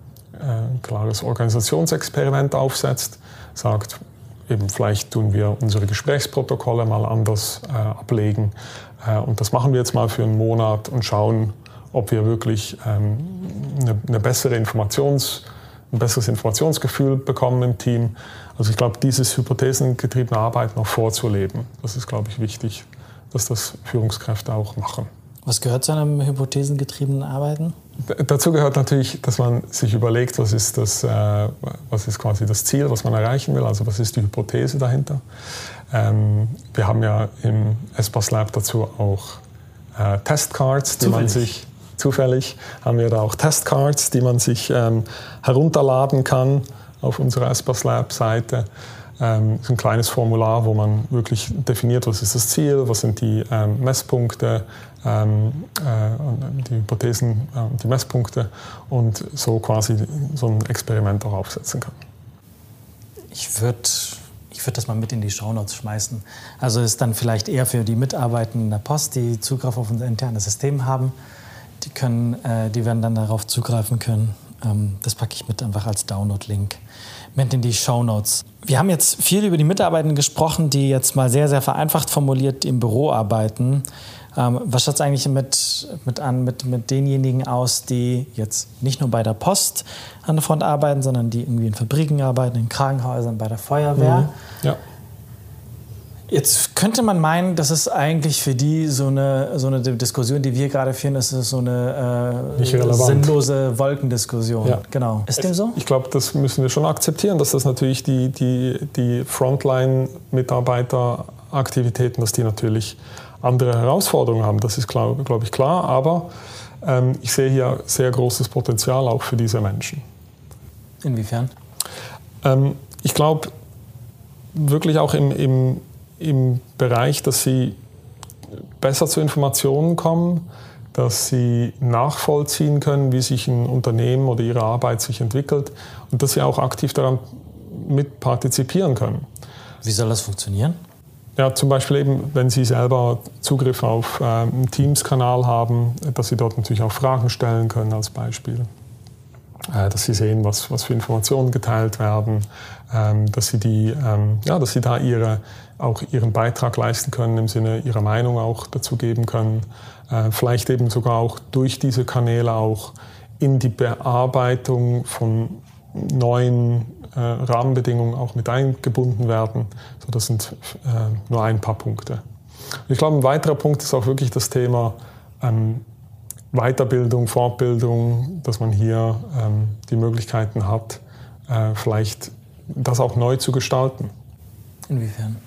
äh, klares Organisationsexperiment aufsetzt, sagt, eben vielleicht tun wir unsere Gesprächsprotokolle mal anders äh, ablegen. Äh, und das machen wir jetzt mal für einen Monat und schauen, ob wir wirklich ähm, eine, eine, bessere Informations, ein besseres Informationsgefühl bekommen im Team. Also ich glaube, dieses hypothesengetriebene Arbeiten auch vorzuleben, das ist, glaube ich, wichtig, dass das Führungskräfte auch machen. Was gehört zu einem hypothesengetriebenen Arbeiten? Dazu gehört natürlich, dass man sich überlegt, was ist, das, äh, was ist quasi das Ziel, was man erreichen will, also was ist die Hypothese dahinter. Ähm, wir haben ja im Espas Lab dazu auch äh, Testcards, die zufällig. man sich zufällig haben wir da auch Testcards, die man sich ähm, herunterladen kann auf unserer Espas Lab Seite. Ähm, ist ein kleines Formular, wo man wirklich definiert, was ist das Ziel, was sind die ähm, Messpunkte, ähm, äh, die Hypothesen, äh, die Messpunkte und so quasi so ein Experiment auch aufsetzen kann. Ich würde ich würde das mal mit in die Shownotes schmeißen. Also ist dann vielleicht eher für die Mitarbeitenden der Post, die Zugriff auf unser internes System haben. Die, können, äh, die werden dann darauf zugreifen können. Ähm, das packe ich mit einfach als Download-Link mit in die Shownotes. Wir haben jetzt viel über die Mitarbeitenden gesprochen, die jetzt mal sehr, sehr vereinfacht formuliert im Büro arbeiten. Ähm, was schaut es eigentlich mit, mit, an, mit, mit denjenigen aus, die jetzt nicht nur bei der Post an der Front arbeiten, sondern die irgendwie in Fabriken arbeiten, in Krankenhäusern, bei der Feuerwehr? Mhm. Ja. Jetzt könnte man meinen, das ist eigentlich für die so eine, so eine Diskussion, die wir gerade führen, das ist so eine äh, sinnlose Wolkendiskussion. Ja. Genau. Ist dem so? Ich glaube, das müssen wir schon akzeptieren, dass das natürlich die, die, die Frontline-Mitarbeiteraktivitäten, dass die natürlich andere Herausforderungen haben. Das ist, glaube glaub ich, klar. Aber ähm, ich sehe hier sehr großes Potenzial auch für diese Menschen. Inwiefern? Ähm, ich glaube, wirklich auch im, im im Bereich, dass sie besser zu Informationen kommen, dass sie nachvollziehen können, wie sich ein Unternehmen oder ihre Arbeit sich entwickelt und dass sie auch aktiv daran mit partizipieren können. Wie soll das funktionieren? Ja, zum Beispiel eben, wenn Sie selber Zugriff auf einen Teams-Kanal haben, dass Sie dort natürlich auch Fragen stellen können als Beispiel. Äh, dass Sie sehen, was, was für Informationen geteilt werden, ähm, dass, Sie die, ähm, ja, dass Sie da ihre, auch Ihren Beitrag leisten können, im Sinne Ihrer Meinung auch dazu geben können. Äh, vielleicht eben sogar auch durch diese Kanäle auch in die Bearbeitung von neuen äh, Rahmenbedingungen auch mit eingebunden werden. So, das sind äh, nur ein paar Punkte. ich glaube, ein weiterer Punkt ist auch wirklich das Thema ähm, Weiterbildung, Fortbildung, dass man hier ähm, die Möglichkeiten hat, äh, vielleicht das auch neu zu gestalten. Inwiefern?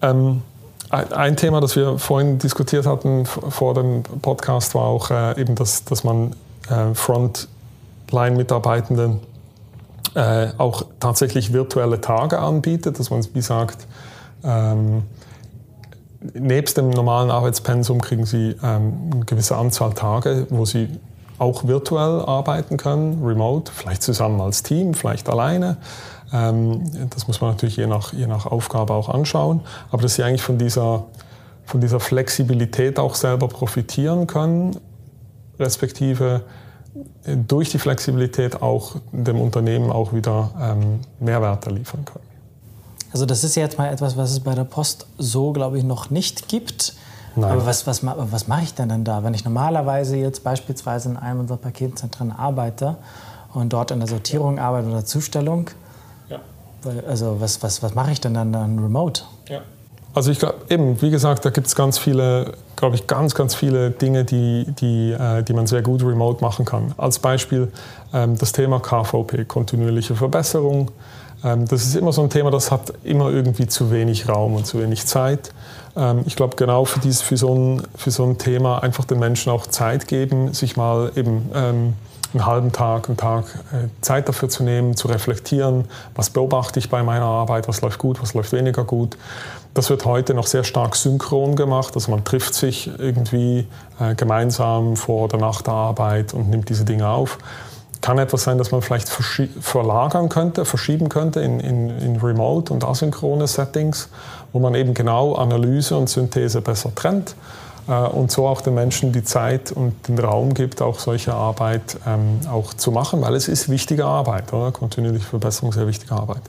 Ähm, ein Thema, das wir vorhin diskutiert hatten vor dem Podcast, war auch äh, eben, dass, dass man äh, Frontline-Mitarbeitenden äh, auch tatsächlich virtuelle Tage anbietet, dass man wie sagt, ähm, nebst dem normalen Arbeitspensum kriegen sie ähm, eine gewisse Anzahl Tage, wo sie auch virtuell arbeiten können, remote, vielleicht zusammen als Team, vielleicht alleine. Ähm, das muss man natürlich je nach, je nach Aufgabe auch anschauen, aber dass sie eigentlich von dieser, von dieser Flexibilität auch selber profitieren können, respektive durch die Flexibilität auch dem Unternehmen auch wieder ähm, Mehrwerte liefern können. Also das ist jetzt mal etwas, was es bei der Post so, glaube ich, noch nicht gibt. Nein. Aber was, was, was mache ich denn dann da, wenn ich normalerweise jetzt beispielsweise in einem unserer Paketzentren arbeite und dort in der Sortierung arbeite oder Zustellung? Ja. Also was, was, was mache ich denn dann, dann remote? Ja. Also ich glaube, eben, wie gesagt, da gibt es ganz viele, glaube ich, ganz, ganz viele Dinge, die, die, äh, die man sehr gut remote machen kann. Als Beispiel ähm, das Thema KVP, kontinuierliche Verbesserung. Ähm, das ist immer so ein Thema, das hat immer irgendwie zu wenig Raum und zu wenig Zeit. Ähm, ich glaube, genau für, dieses, für, so ein, für so ein Thema einfach den Menschen auch Zeit geben, sich mal eben ähm, einen halben Tag, einen Tag äh, Zeit dafür zu nehmen, zu reflektieren, was beobachte ich bei meiner Arbeit, was läuft gut, was läuft weniger gut. Das wird heute noch sehr stark synchron gemacht, also man trifft sich irgendwie äh, gemeinsam vor oder nach der Arbeit und nimmt diese Dinge auf. Kann etwas sein, das man vielleicht verlagern könnte, verschieben könnte in, in, in remote und asynchrone Settings, wo man eben genau Analyse und Synthese besser trennt und so auch den Menschen die Zeit und den Raum gibt, auch solche Arbeit ähm, auch zu machen, weil es ist wichtige Arbeit, oder? kontinuierliche Verbesserung, sehr wichtige Arbeit.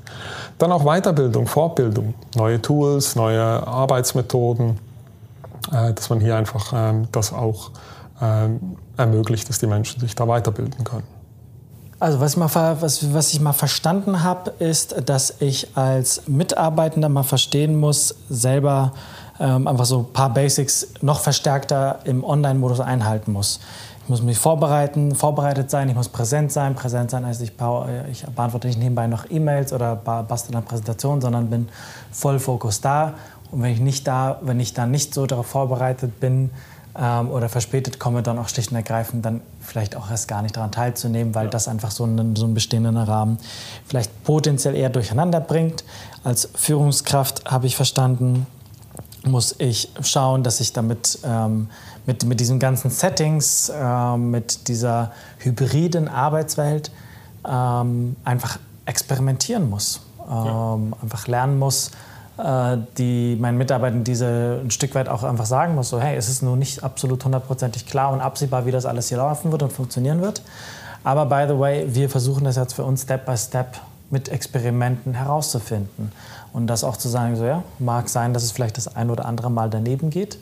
Dann auch Weiterbildung, Fortbildung, neue Tools, neue Arbeitsmethoden, äh, dass man hier einfach ähm, das auch ähm, ermöglicht, dass die Menschen sich da weiterbilden können. Also was, mal, was, was ich mal verstanden habe, ist, dass ich als Mitarbeitender mal verstehen muss, selber ähm, einfach so ein paar Basics noch verstärkter im Online-Modus einhalten muss. Ich muss mich vorbereiten, vorbereitet sein, ich muss präsent sein. Präsent sein heißt, ich, ich beantworte nicht nebenbei noch E-Mails oder bastel eine Präsentation, sondern bin voll Fokus da. Und wenn ich nicht da, wenn ich dann nicht so darauf vorbereitet bin ähm, oder verspätet komme, dann auch schlicht und ergreifend dann vielleicht auch erst gar nicht daran teilzunehmen, weil ja. das einfach so einen, so einen bestehenden Rahmen vielleicht potenziell eher durcheinander bringt. Als Führungskraft habe ich verstanden, muss ich schauen, dass ich damit ähm, mit, mit diesen ganzen Settings, äh, mit dieser hybriden Arbeitswelt ähm, einfach experimentieren muss. Ja. Ähm, einfach lernen muss, äh, die meinen Mitarbeitern diese ein Stück weit auch einfach sagen muss, so hey, es ist nur nicht absolut hundertprozentig klar und absehbar, wie das alles hier laufen wird und funktionieren wird. Aber by the way, wir versuchen das jetzt für uns Step by Step mit Experimenten herauszufinden. Und das auch zu sagen, so ja, mag sein, dass es vielleicht das ein oder andere Mal daneben geht,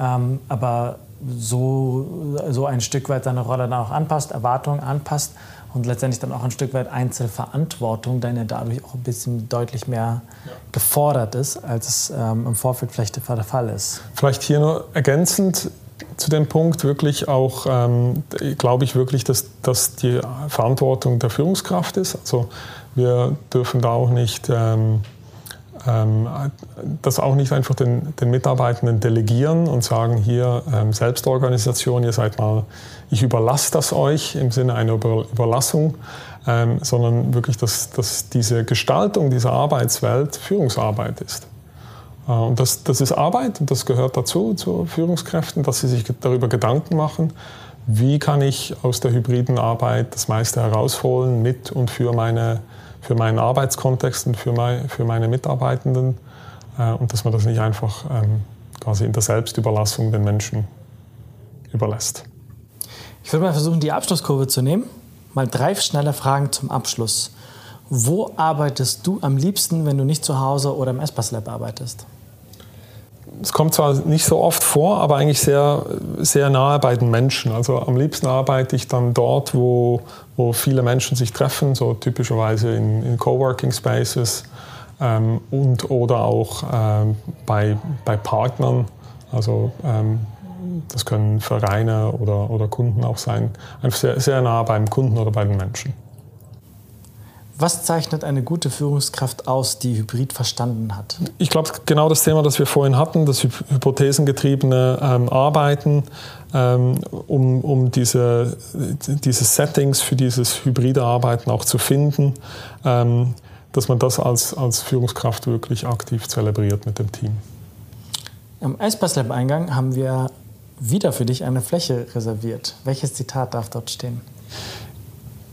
ähm, aber so, so ein Stück weit seine Rolle dann auch anpasst, Erwartungen anpasst und letztendlich dann auch ein Stück weit Einzelverantwortung, denn ja dadurch auch ein bisschen deutlich mehr ja. gefordert ist, als es ähm, im Vorfeld vielleicht der Fall ist. Vielleicht hier nur ergänzend zu dem Punkt wirklich auch, ähm, glaube ich wirklich, dass das die Verantwortung der Führungskraft ist. Also wir dürfen da auch nicht ähm, ähm, das auch nicht einfach den, den, Mitarbeitenden delegieren und sagen, hier ähm, Selbstorganisation, ihr seid mal, ich überlasse das euch im Sinne einer Über Überlassung, ähm, sondern wirklich, dass, dass diese Gestaltung dieser Arbeitswelt Führungsarbeit ist. Äh, und das, das ist Arbeit und das gehört dazu, zu Führungskräften, dass sie sich darüber Gedanken machen, wie kann ich aus der hybriden Arbeit das meiste herausholen mit und für, meine, für meinen Arbeitskontext und für, mein, für meine Mitarbeitenden äh, und dass man das nicht einfach ähm, quasi in der Selbstüberlassung den Menschen überlässt. Ich würde mal versuchen, die Abschlusskurve zu nehmen. Mal drei schnelle Fragen zum Abschluss. Wo arbeitest du am liebsten, wenn du nicht zu Hause oder im Espas Lab arbeitest? Es kommt zwar nicht so oft vor, aber eigentlich sehr, sehr nahe bei den Menschen. Also am liebsten arbeite ich dann dort, wo, wo viele Menschen sich treffen, so typischerweise in, in Coworking Spaces ähm, und oder auch ähm, bei, bei Partnern. Also ähm, das können Vereine oder, oder Kunden auch sein. Einfach sehr, sehr nah beim Kunden oder bei den Menschen. Was zeichnet eine gute Führungskraft aus, die Hybrid verstanden hat? Ich glaube, genau das Thema, das wir vorhin hatten, das hypothesengetriebene ähm, Arbeiten, ähm, um, um diese, diese Settings für dieses hybride Arbeiten auch zu finden, ähm, dass man das als, als Führungskraft wirklich aktiv zelebriert mit dem Team. Am Icepass Lab Eingang haben wir wieder für dich eine Fläche reserviert. Welches Zitat darf dort stehen?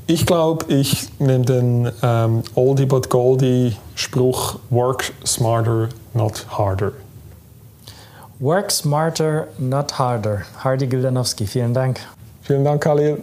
Ich glaube, ich nehme den ähm, Oldie but Goldie Spruch Work smarter, not harder. Work smarter, not harder. Hardy Gildanowski, vielen Dank. Vielen Dank, Khalil.